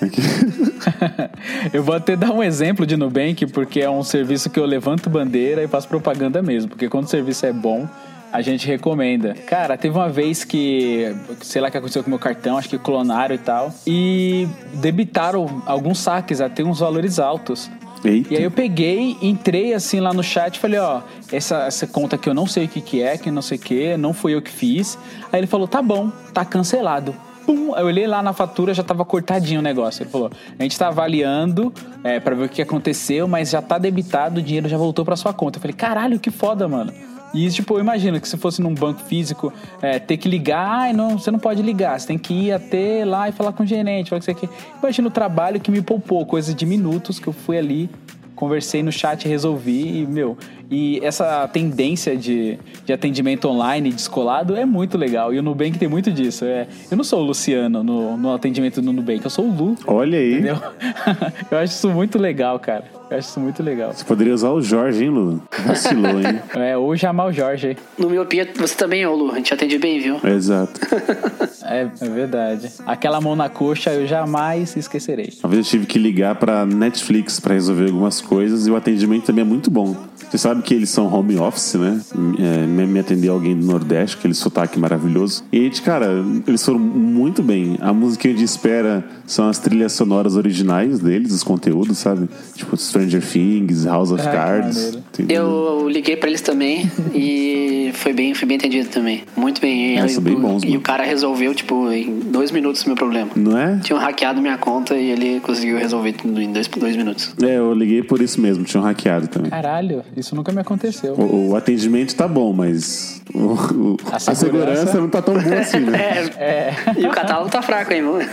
[SPEAKER 4] eu vou até dar um exemplo de Nubank, porque é um serviço que eu levanto bandeira e faço propaganda mesmo. Porque quando o serviço é bom, a gente recomenda. Cara, teve uma vez que, sei lá o que aconteceu com meu cartão, acho que clonaram e tal, e debitaram alguns saques, até uns valores altos.
[SPEAKER 1] Eita.
[SPEAKER 4] E aí eu peguei, entrei assim lá no chat e falei, ó, essa, essa conta aqui eu não sei o que que é, que não sei o que, não fui eu que fiz. Aí ele falou, tá bom, tá cancelado. Pum, eu olhei lá na fatura, já tava cortadinho o negócio. Ele falou, a gente tá avaliando é, para ver o que aconteceu, mas já tá debitado, o dinheiro já voltou pra sua conta. Eu falei, caralho, que foda, mano. E tipo, eu imagino que se fosse num banco físico, é, ter que ligar, ai, não, você não pode ligar, você tem que ir até lá e falar com o gerente, falar que você quer. Imagina o trabalho que me poupou, coisa de minutos que eu fui ali, conversei no chat, resolvi e, meu, e essa tendência de, de atendimento online descolado é muito legal. E o Nubank tem muito disso. É, eu não sou o Luciano no, no atendimento do Nubank, eu sou o Lu.
[SPEAKER 1] Olha aí.
[SPEAKER 4] Entendeu? eu acho isso muito legal, cara. Eu acho isso muito legal.
[SPEAKER 1] Você poderia usar o Jorge, hein, Lu? Vacilou, hein?
[SPEAKER 4] É, ou chamar o Jorge aí.
[SPEAKER 3] No Miopia, você também, ô Lu. A gente atende bem, viu?
[SPEAKER 1] Exato.
[SPEAKER 4] É, é verdade. Aquela mão na coxa eu jamais esquecerei.
[SPEAKER 1] Uma vez eu tive que ligar pra Netflix pra resolver algumas coisas e o atendimento também é muito bom. Você sabe que eles são home office, né? É, me atendeu alguém do Nordeste, aquele sotaque maravilhoso. E, cara, eles foram muito bem. A musiquinha de espera são as trilhas sonoras originais deles, os conteúdos, sabe? Tipo Stranger Things, House of
[SPEAKER 4] que
[SPEAKER 1] Cards.
[SPEAKER 3] Eu liguei pra eles também e foi bem, foi bem atendido também. Muito bem.
[SPEAKER 1] É,
[SPEAKER 3] E-
[SPEAKER 1] são bem bons,
[SPEAKER 3] E
[SPEAKER 1] mano.
[SPEAKER 3] o cara resolveu, tipo, em dois minutos o meu problema.
[SPEAKER 1] Não é?
[SPEAKER 3] Tinham hackeado minha conta e ele conseguiu resolver tudo em dois, dois minutos.
[SPEAKER 1] É, eu liguei por isso mesmo, tinham hackeado também.
[SPEAKER 4] Caralho, isso nunca me aconteceu.
[SPEAKER 1] O, o atendimento tá bom, mas o- o-
[SPEAKER 4] A
[SPEAKER 1] a, segurança...
[SPEAKER 4] segurança
[SPEAKER 1] não tá tão boa assim, né?
[SPEAKER 3] É. E o catálogo tá fraco, hein, mano?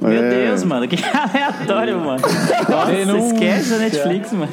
[SPEAKER 2] Meu
[SPEAKER 1] É.
[SPEAKER 2] Deus, mano, que aleatório, mano. Nossa,
[SPEAKER 4] Denúncia.
[SPEAKER 2] esquece da Netflix, mano.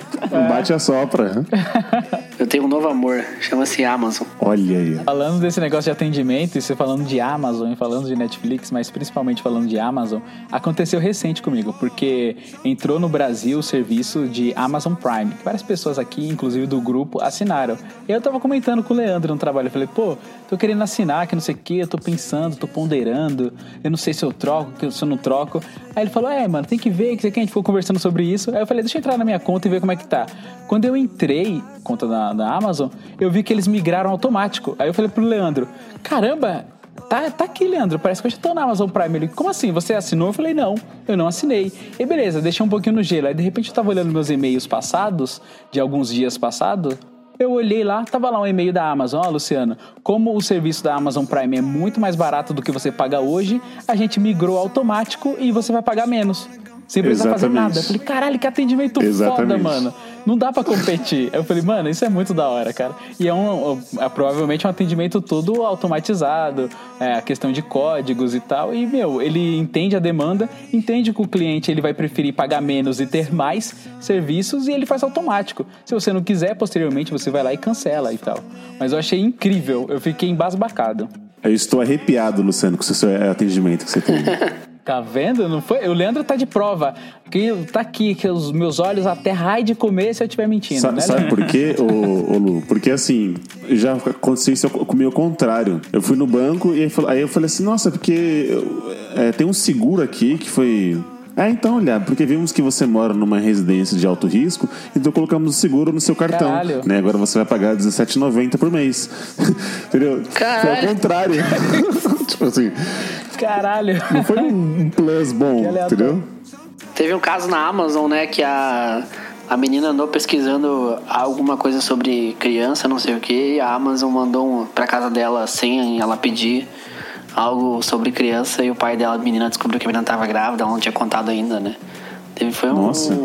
[SPEAKER 1] Bate a sopra.
[SPEAKER 3] Eu tenho um novo amor, chama-se Amazon.
[SPEAKER 1] Olha aí.
[SPEAKER 4] Falando desse negócio de atendimento, e você falando de Amazon e falando de Netflix, mas principalmente falando de Amazon, aconteceu recente comigo, porque entrou no Brasil o serviço de Amazon Prime, que várias pessoas aqui, inclusive do grupo, assinaram. E eu tava comentando com o Leandro no trabalho, eu falei, pô, tô querendo assinar, que não sei o que, eu tô pensando, tô ponderando, eu não sei se eu troco, se eu não troco. Aí ele falou, é, mano, tem que ver, que sei que a gente ficou conversando sobre isso. Aí eu falei, deixa eu entrar na minha conta e ver como é que tá. Quando eu entrei, conta da, da Amazon, eu vi que eles migraram automático. Aí eu falei pro Leandro, caramba, Tá, tá aqui, Leandro. Parece que eu já tô na Amazon Prime. Ele, como assim? Você assinou? Eu falei, não, eu não assinei. E beleza, deixei um pouquinho no gelo. Aí de repente eu tava olhando meus e-mails passados, de alguns dias passados. Eu olhei lá, tava lá um e-mail da Amazon, ó, Luciano. Como o serviço da Amazon Prime é muito mais barato do que você paga hoje, a gente migrou automático e você vai pagar menos. Sem precisar fazer nada. Eu falei, caralho, que atendimento foda,
[SPEAKER 1] Exatamente.
[SPEAKER 4] mano. Não dá pra competir. Eu falei, mano, isso é muito da hora, cara. E é, um, é provavelmente um atendimento todo automatizado, é, a questão de códigos e tal. E, meu, ele entende a demanda, entende que o cliente ele vai preferir pagar menos e ter mais serviços e ele faz automático. Se você não quiser, posteriormente você vai lá e cancela e tal. Mas eu achei incrível, eu fiquei embasbacado.
[SPEAKER 1] Eu estou arrepiado, Luciano, com o seu atendimento que você tem.
[SPEAKER 4] Tá vendo? Não foi? O Leandro tá de prova. Que tá aqui, que os meus olhos até raio de comer se eu estiver mentindo,
[SPEAKER 1] Sa-
[SPEAKER 4] né?
[SPEAKER 1] Sabe
[SPEAKER 4] Leandro?
[SPEAKER 1] por quê, ô, ô, Lu? Porque assim, já aconteceu isso comigo ao contrário. Eu fui no banco e aí, eu falei assim, nossa, porque eu- é, tem um seguro aqui que foi. Ah, então, olha, porque vimos que você mora numa residência de alto risco, então colocamos o seguro no seu cartão.
[SPEAKER 4] Caralho.
[SPEAKER 1] Né? Agora você vai pagar R$17,90 por mês. Entendeu? Foi
[SPEAKER 3] Caralho.
[SPEAKER 1] ao contrário. tipo assim,
[SPEAKER 4] Caralho.
[SPEAKER 1] não foi um, plus bom, entendeu?
[SPEAKER 3] Teve um caso na Amazon, né, que a, a menina andou pesquisando alguma coisa sobre criança, não sei o que, e a Amazon mandou um, pra casa dela sem ela pedir algo sobre criança e o pai dela, a menina, descobriu que a menina tava grávida, ela não tinha contado ainda, né? Teve, foi um,
[SPEAKER 1] Nossa.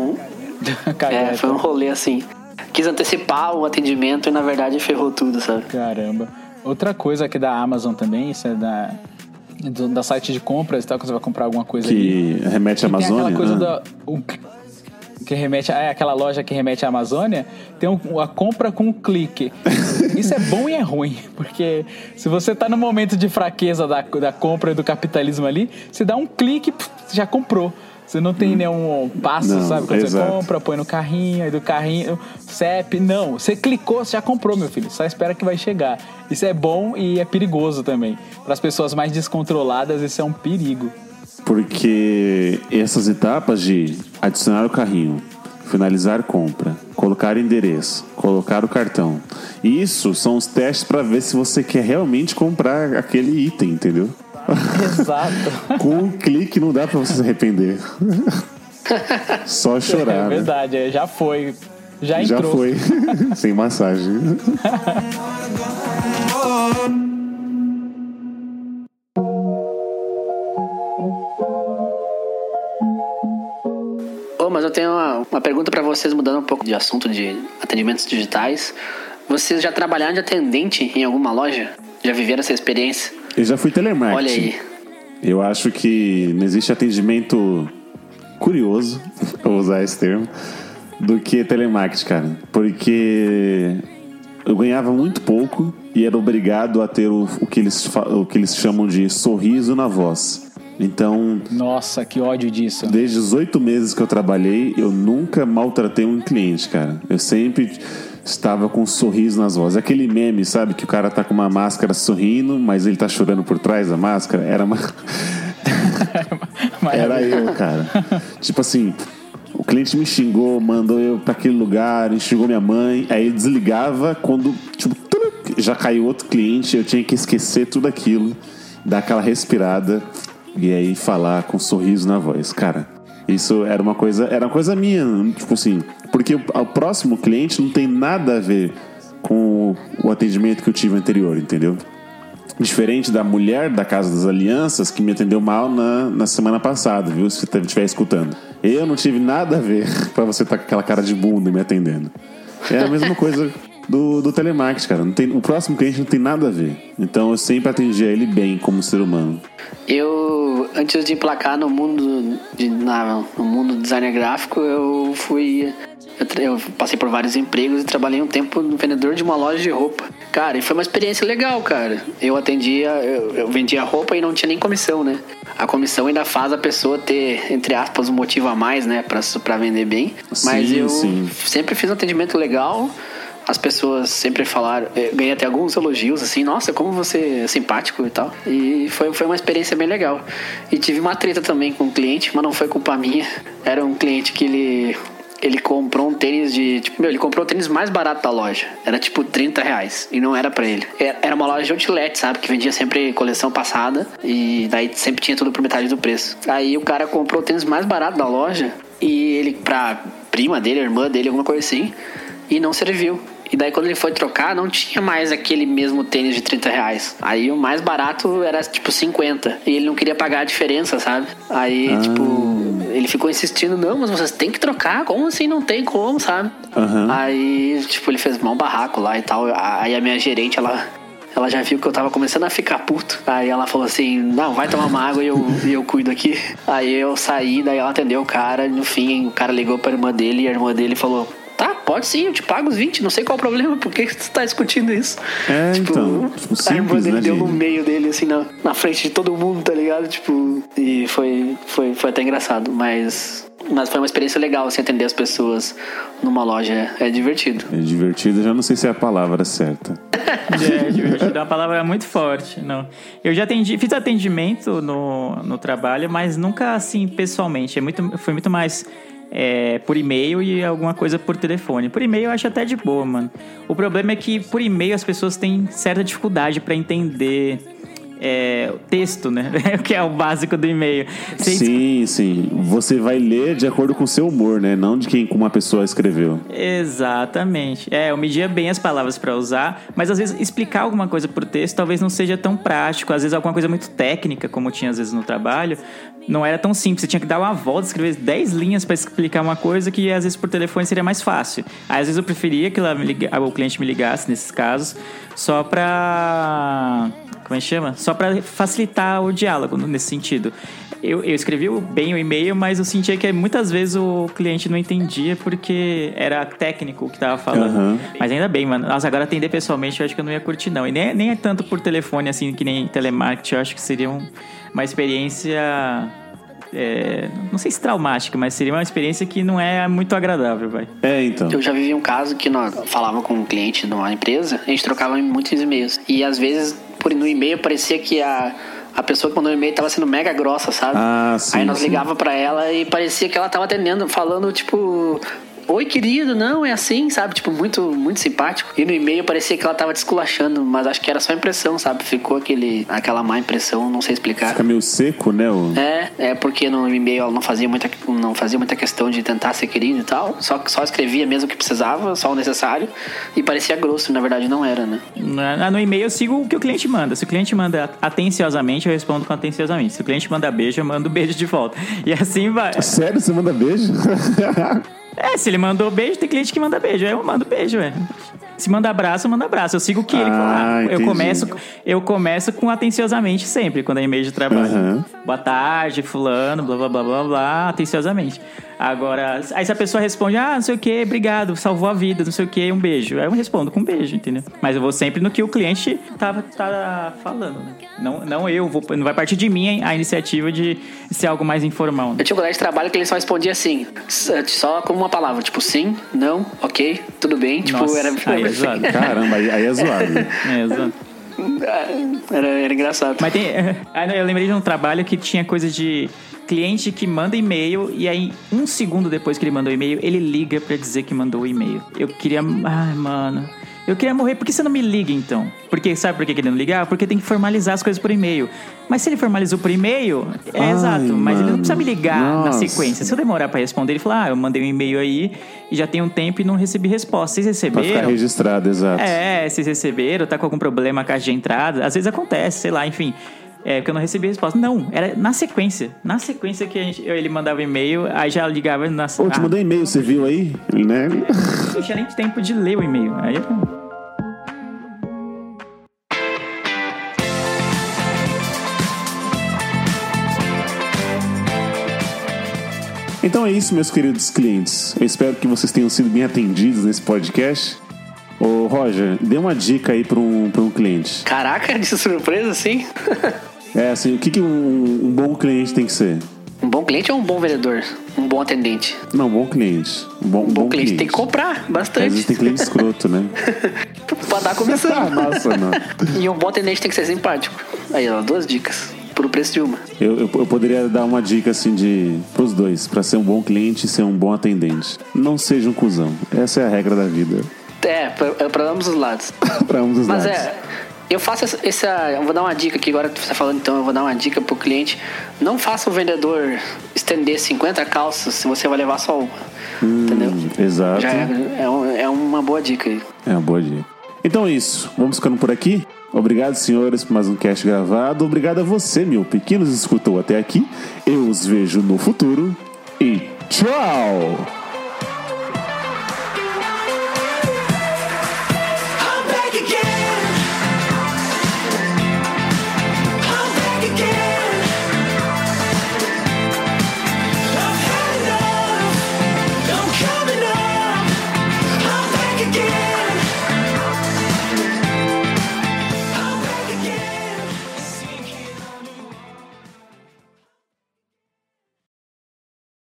[SPEAKER 3] É, foi um rolê assim. Quis antecipar o atendimento e na verdade ferrou tudo, sabe?
[SPEAKER 4] Caramba. Outra coisa aqui da Amazon também, isso é da, do, da site de compras e tal, quando você vai comprar alguma coisa ali.
[SPEAKER 1] Que remete à
[SPEAKER 4] tem
[SPEAKER 1] Amazônia.
[SPEAKER 4] aquela coisa
[SPEAKER 1] né?
[SPEAKER 4] da. o- que remete a, é aquela loja que remete à Amazônia, tem um- a compra com um clique. Isso é bom e é ruim, porque se você tá no momento de fraqueza da, da compra e do capitalismo ali, você dá um clique, pff, já comprou. Você não tem nenhum passo,
[SPEAKER 1] Não,
[SPEAKER 4] sabe? Quando
[SPEAKER 1] exato.
[SPEAKER 4] você compra, põe no carrinho, aí do carrinho, CEP. Não, você clicou, você já comprou, meu filho. Só espera que vai chegar. Isso é bom e é perigoso também. Para as pessoas mais descontroladas, isso é um perigo.
[SPEAKER 1] Porque essas etapas de adicionar o carrinho, finalizar compra, colocar endereço, colocar o cartão, isso são os testes para ver se você quer realmente comprar aquele item, entendeu?
[SPEAKER 4] Exato.
[SPEAKER 1] Com um clique não dá para você se arrepender. Só chorar.
[SPEAKER 4] é
[SPEAKER 1] né?
[SPEAKER 4] verdade, é, já foi. Já
[SPEAKER 1] Já
[SPEAKER 4] entrou.
[SPEAKER 1] foi. Sem massagem.
[SPEAKER 3] Mas eu tenho uma, uma pergunta pra vocês, mudando um pouco de assunto de atendimentos digitais. Vocês já trabalharam de atendente em alguma loja? Já viveram essa experiência?
[SPEAKER 1] Eu já fui telemarketing.
[SPEAKER 3] Olha aí.
[SPEAKER 1] Eu acho que não existe atendimento curioso, vou usar esse termo, do que telemarketing, cara. Porque eu ganhava muito pouco e era obrigado a ter o, o que, eles, o que eles chamam de sorriso na voz. Então,
[SPEAKER 4] Nossa, que ódio disso.
[SPEAKER 1] desde os oito meses que eu trabalhei, eu nunca maltratei um cliente, cara. Eu sempre estava com um sorriso nas vozes. Aquele meme, sabe? Que o cara tá com uma máscara sorrindo, mas ele tá chorando por trás da máscara. Era uma. Era eu, cara. tipo assim, o cliente me xingou, mandou eu pra aquele lugar, xingou minha mãe. Aí desligava quando, tipo, já caiu outro cliente, eu tinha que esquecer tudo aquilo, dar aquela respirada e aí falar com um sorriso na voz. Cara, isso era uma coisa, era uma coisa minha, tipo assim, porque o, próximo cliente não tem nada a ver com o atendimento que eu tive anterior, entendeu? Diferente da mulher da Casa das Alianças que me atendeu mal na, na semana passada, viu? Se você estiver escutando. Eu não tive nada a ver pra você estar com aquela cara de bunda me atendendo. É a mesma coisa do, do telemarketing, cara. Não tem, o próximo cliente não tem nada a ver. Então eu sempre atendia ele bem como ser humano.
[SPEAKER 3] Eu, antes de emplacar no mundo de, na, no mundo do designer gráfico, eu fui. Eu, eu passei por vários empregos e trabalhei um tempo no vendedor de uma loja de roupa. Cara, e foi uma experiência legal, cara. Eu atendia, eu, eu vendia roupa e não tinha nem comissão, né? A comissão ainda faz a pessoa ter, entre aspas, um motivo a mais, né, pra, pra vender bem. Mas
[SPEAKER 1] Sim,
[SPEAKER 3] eu
[SPEAKER 1] sim.
[SPEAKER 3] sempre fiz um atendimento legal. As pessoas sempre falaram, eh, ganhei até alguns elogios, assim, nossa, como você é simpático e tal. E foi, foi uma experiência bem legal. E tive uma treta também com um cliente, mas não foi culpa minha. Era um cliente que ele. Ele comprou um tênis de. Tipo, meu, ele comprou o tênis mais barato da loja. Era tipo 30 reais. E não era pra ele. Era era uma loja de outlet, sabe? Que vendia sempre coleção passada. E daí sempre tinha tudo por metade do preço. Aí o cara comprou o tênis mais barato da loja. E ele, pra prima dele, irmã dele, alguma coisa assim. E não serviu. E daí quando ele foi trocar, não tinha mais aquele mesmo tênis de 30 reais. Aí o mais barato era tipo 50. E ele não queria pagar a diferença, sabe? Aí, tipo, ele ficou insistindo, não, mas vocês têm que trocar, como assim não tem como, sabe?
[SPEAKER 1] Aham.
[SPEAKER 3] Aí, tipo, ele fez mal barraco lá e tal. Aí a minha gerente, ela. Ela já viu que eu tava começando a ficar puto. Aí ela falou assim: Não, vai tomar uma água e eu, e eu cuido aqui. Aí eu saí, daí ela atendeu o cara. No fim, o cara ligou pra irmã dele e a irmã dele falou: Tá, pode sim, eu te pago os 20, não sei qual é o problema, por que tu tá discutindo isso?
[SPEAKER 1] É, então, tipo,
[SPEAKER 3] a irmã
[SPEAKER 1] simples,
[SPEAKER 3] dele
[SPEAKER 1] né,
[SPEAKER 3] deu
[SPEAKER 1] de-
[SPEAKER 3] no meio dele, assim, na, na frente de todo mundo, tá ligado? Tipo, e foi, foi, foi até engraçado, mas, mas foi uma experiência legal, assim, atender as pessoas numa loja, é divertido.
[SPEAKER 1] É divertido, já não sei se é a palavra certa.
[SPEAKER 2] É, divertido é uma palavra muito forte. Não. Eu já atendi, fiz atendimento no, no trabalho, mas nunca assim pessoalmente. É muito, foi muito mais é, por e-mail e alguma coisa por telefone. Por e-mail eu acho até de boa, mano. O problema é que por e-mail as pessoas têm certa dificuldade pra entender é, o texto, né? que é o básico do e-mail. Você
[SPEAKER 1] Sim, sim. Você vai ler de acordo com o seu humor, né? Não de quem uma pessoa escreveu.
[SPEAKER 2] Exatamente. É, eu media bem as palavras pra usar, mas às vezes explicar alguma coisa por texto talvez não seja tão prático. Às vezes alguma coisa muito técnica, como tinha às vezes no trabalho, não era tão simples. Você tinha que dar uma volta, escrever 10 linhas pra explicar uma coisa que às vezes por telefone seria mais fácil. Aí, às vezes eu preferia que ela me liga- o cliente me ligasse nesses casos, só pra. Como é que chama? Só pra facilitar o diálogo nesse sentido. Eu, eu escrevi bem o e-mail, mas eu sentia que muitas vezes o cliente não entendia porque era técnico o que tava falando.
[SPEAKER 1] Aham.
[SPEAKER 2] Mas ainda bem, mano. Nossa, agora atender pessoalmente eu acho que eu não ia curtir, não. E nem, nem é tanto por telefone, assim, que nem telemarketing. Eu acho que seria um- uma experiência. é, não sei se traumática, mas seria uma experiência que não é muito agradável, vai.
[SPEAKER 1] É, então.
[SPEAKER 3] Eu já vivi um caso que nós falava com um cliente numa empresa, a gente trocava muitos e-mails. E às vezes, por no e-mail, parecia que a, a pessoa que mandou o e-mail tava sendo mega grossa, sabe?
[SPEAKER 1] Ah, sim,
[SPEAKER 3] Aí nós
[SPEAKER 1] sim.
[SPEAKER 3] ligava pra ela e parecia que ela tava atendendo, falando tipo. Oi, querido, não, é assim, sabe? Tipo, muito, muito simpático. E no e-mail parecia que ela tava desculachando, mas acho que era só impressão, sabe? Ficou aquele, aquela má impressão, não sei explicar.
[SPEAKER 1] Fica meio seco, né? O...
[SPEAKER 3] É, é porque no e-mail ela não fazia muita, não fazia muita questão de tentar ser querido e tal. Só, só escrevia mesmo o que precisava, só o necessário. E parecia grosso, na verdade não era, né?
[SPEAKER 2] Na- No e-mail eu sigo o que o cliente manda. Se o cliente manda atenciosamente, eu respondo com atenciosamente. Se o cliente manda beijo, eu mando beijo de volta. E assim vai.
[SPEAKER 1] Sério, você manda beijo?
[SPEAKER 2] É, se ele mandou beijo, tem cliente que manda beijo. Eu mando beijo, é. Se manda abraço, eu mando abraço. Eu sigo o que ele
[SPEAKER 1] Ah,
[SPEAKER 2] falar. Eu
[SPEAKER 1] entendi.
[SPEAKER 2] começo, eu começo com atenciosamente sempre, quando é e-mail de trabalho.
[SPEAKER 1] Aham.
[SPEAKER 2] Boa tarde, fulano, blá blá blá blá blá, atenciosamente. Agora, aí se a pessoa responde, ah, não sei o que, obrigado, salvou a vida, não sei o que, um beijo. Aí eu respondo com um beijo, entendeu? Mas eu vou sempre no que o cliente tava, tá falando, né? Não, não eu, vou, não vai partir de mim a iniciativa de ser algo mais informal. né?
[SPEAKER 3] Eu tinha um colega de trabalho que ele só respondia assim, só com uma palavra, tipo sim, não, ok, tudo bem. Tipo,
[SPEAKER 2] Nossa,
[SPEAKER 3] era,
[SPEAKER 2] aí é zoado.
[SPEAKER 1] Caramba, aí, aí é zoado.
[SPEAKER 2] É, exato.
[SPEAKER 3] era, era engraçado.
[SPEAKER 2] Mas tem. Ah, não, eu lembrei de um trabalho que tinha coisa de cliente que manda e-mail e aí, um segundo depois que ele mandou o e-mail, ele liga pra dizer que mandou o e-mail. Eu queria. Ai, mano. Eu queria morrer. Por que você não me liga então? Porque sabe por que ele não ligar? Porque tem que formalizar as coisas por e-mail. Mas se ele formalizou por e-mail, é
[SPEAKER 1] Ai,
[SPEAKER 2] exato. Mas ele não precisa me ligar na
[SPEAKER 1] Nossa.
[SPEAKER 2] sequência. Se eu demorar pra responder, ele fala: Ah, eu mandei um e-mail aí e já tem um tempo e não recebi resposta. Vocês
[SPEAKER 1] Pra ficar
[SPEAKER 2] receberam?
[SPEAKER 1] registrado, exato.
[SPEAKER 2] É, vocês receberam, tá com algum problema a caixa de entrada. Às vezes acontece, sei lá, enfim. É, porque eu não recebi resposta. Não, era na sequência. Na sequência que a gente- ele mandava e-mail, aí já ligava na
[SPEAKER 1] Ô, te mandei e-mail, você viu aí? Né?
[SPEAKER 2] Não tinha nem tempo de ler o e-mail. Aí.
[SPEAKER 1] Então é isso, meus queridos clientes. Eu espero que vocês tenham sido bem atendidos nesse podcast. Ô, Roger, dê uma dica aí para um, pra um cliente.
[SPEAKER 3] Caraca, de surpresa, assim.
[SPEAKER 1] É assim, o que, que um, um bom cliente tem que ser?
[SPEAKER 3] um bom cliente ou um bom vendedor? Um bom atendente?
[SPEAKER 1] Não, um bom cliente. Um bom,
[SPEAKER 3] Um bom, cliente, tem que comprar
[SPEAKER 1] Às vezes
[SPEAKER 3] bastante.
[SPEAKER 1] tem cliente escroto, né?
[SPEAKER 3] pra dar comissão.
[SPEAKER 1] Ah, nossa, não.
[SPEAKER 3] E um bom atendente tem que ser simpático. Aí, ó, duas dicas. Por o preço de uma.
[SPEAKER 1] Eu, eu, eu poderia dar uma dica assim de pros dois, para ser um bom cliente e ser um bom atendente. Não seja um cuzão. Essa é a regra da vida.
[SPEAKER 3] É, pra, é pra ambos os lados.
[SPEAKER 1] Para ambos os
[SPEAKER 3] Mas
[SPEAKER 1] lados.
[SPEAKER 3] é, eu faço essa, essa- Eu vou dar uma dica aqui agora, que você tá falando então, eu vou dar uma dica pro cliente. Não faça o vendedor estender 50 calças se você vai levar só uma. entendeu?
[SPEAKER 1] Hum, Exato.
[SPEAKER 3] Já é, é, é uma boa dica aí.
[SPEAKER 1] É uma boa dica. Então é isso. Vamos ficando por aqui. Obrigado, senhores, por mais um cast gravado. Obrigado a você, meu pequeno, que nos escutou até aqui. Eu os vejo no futuro. E tchau!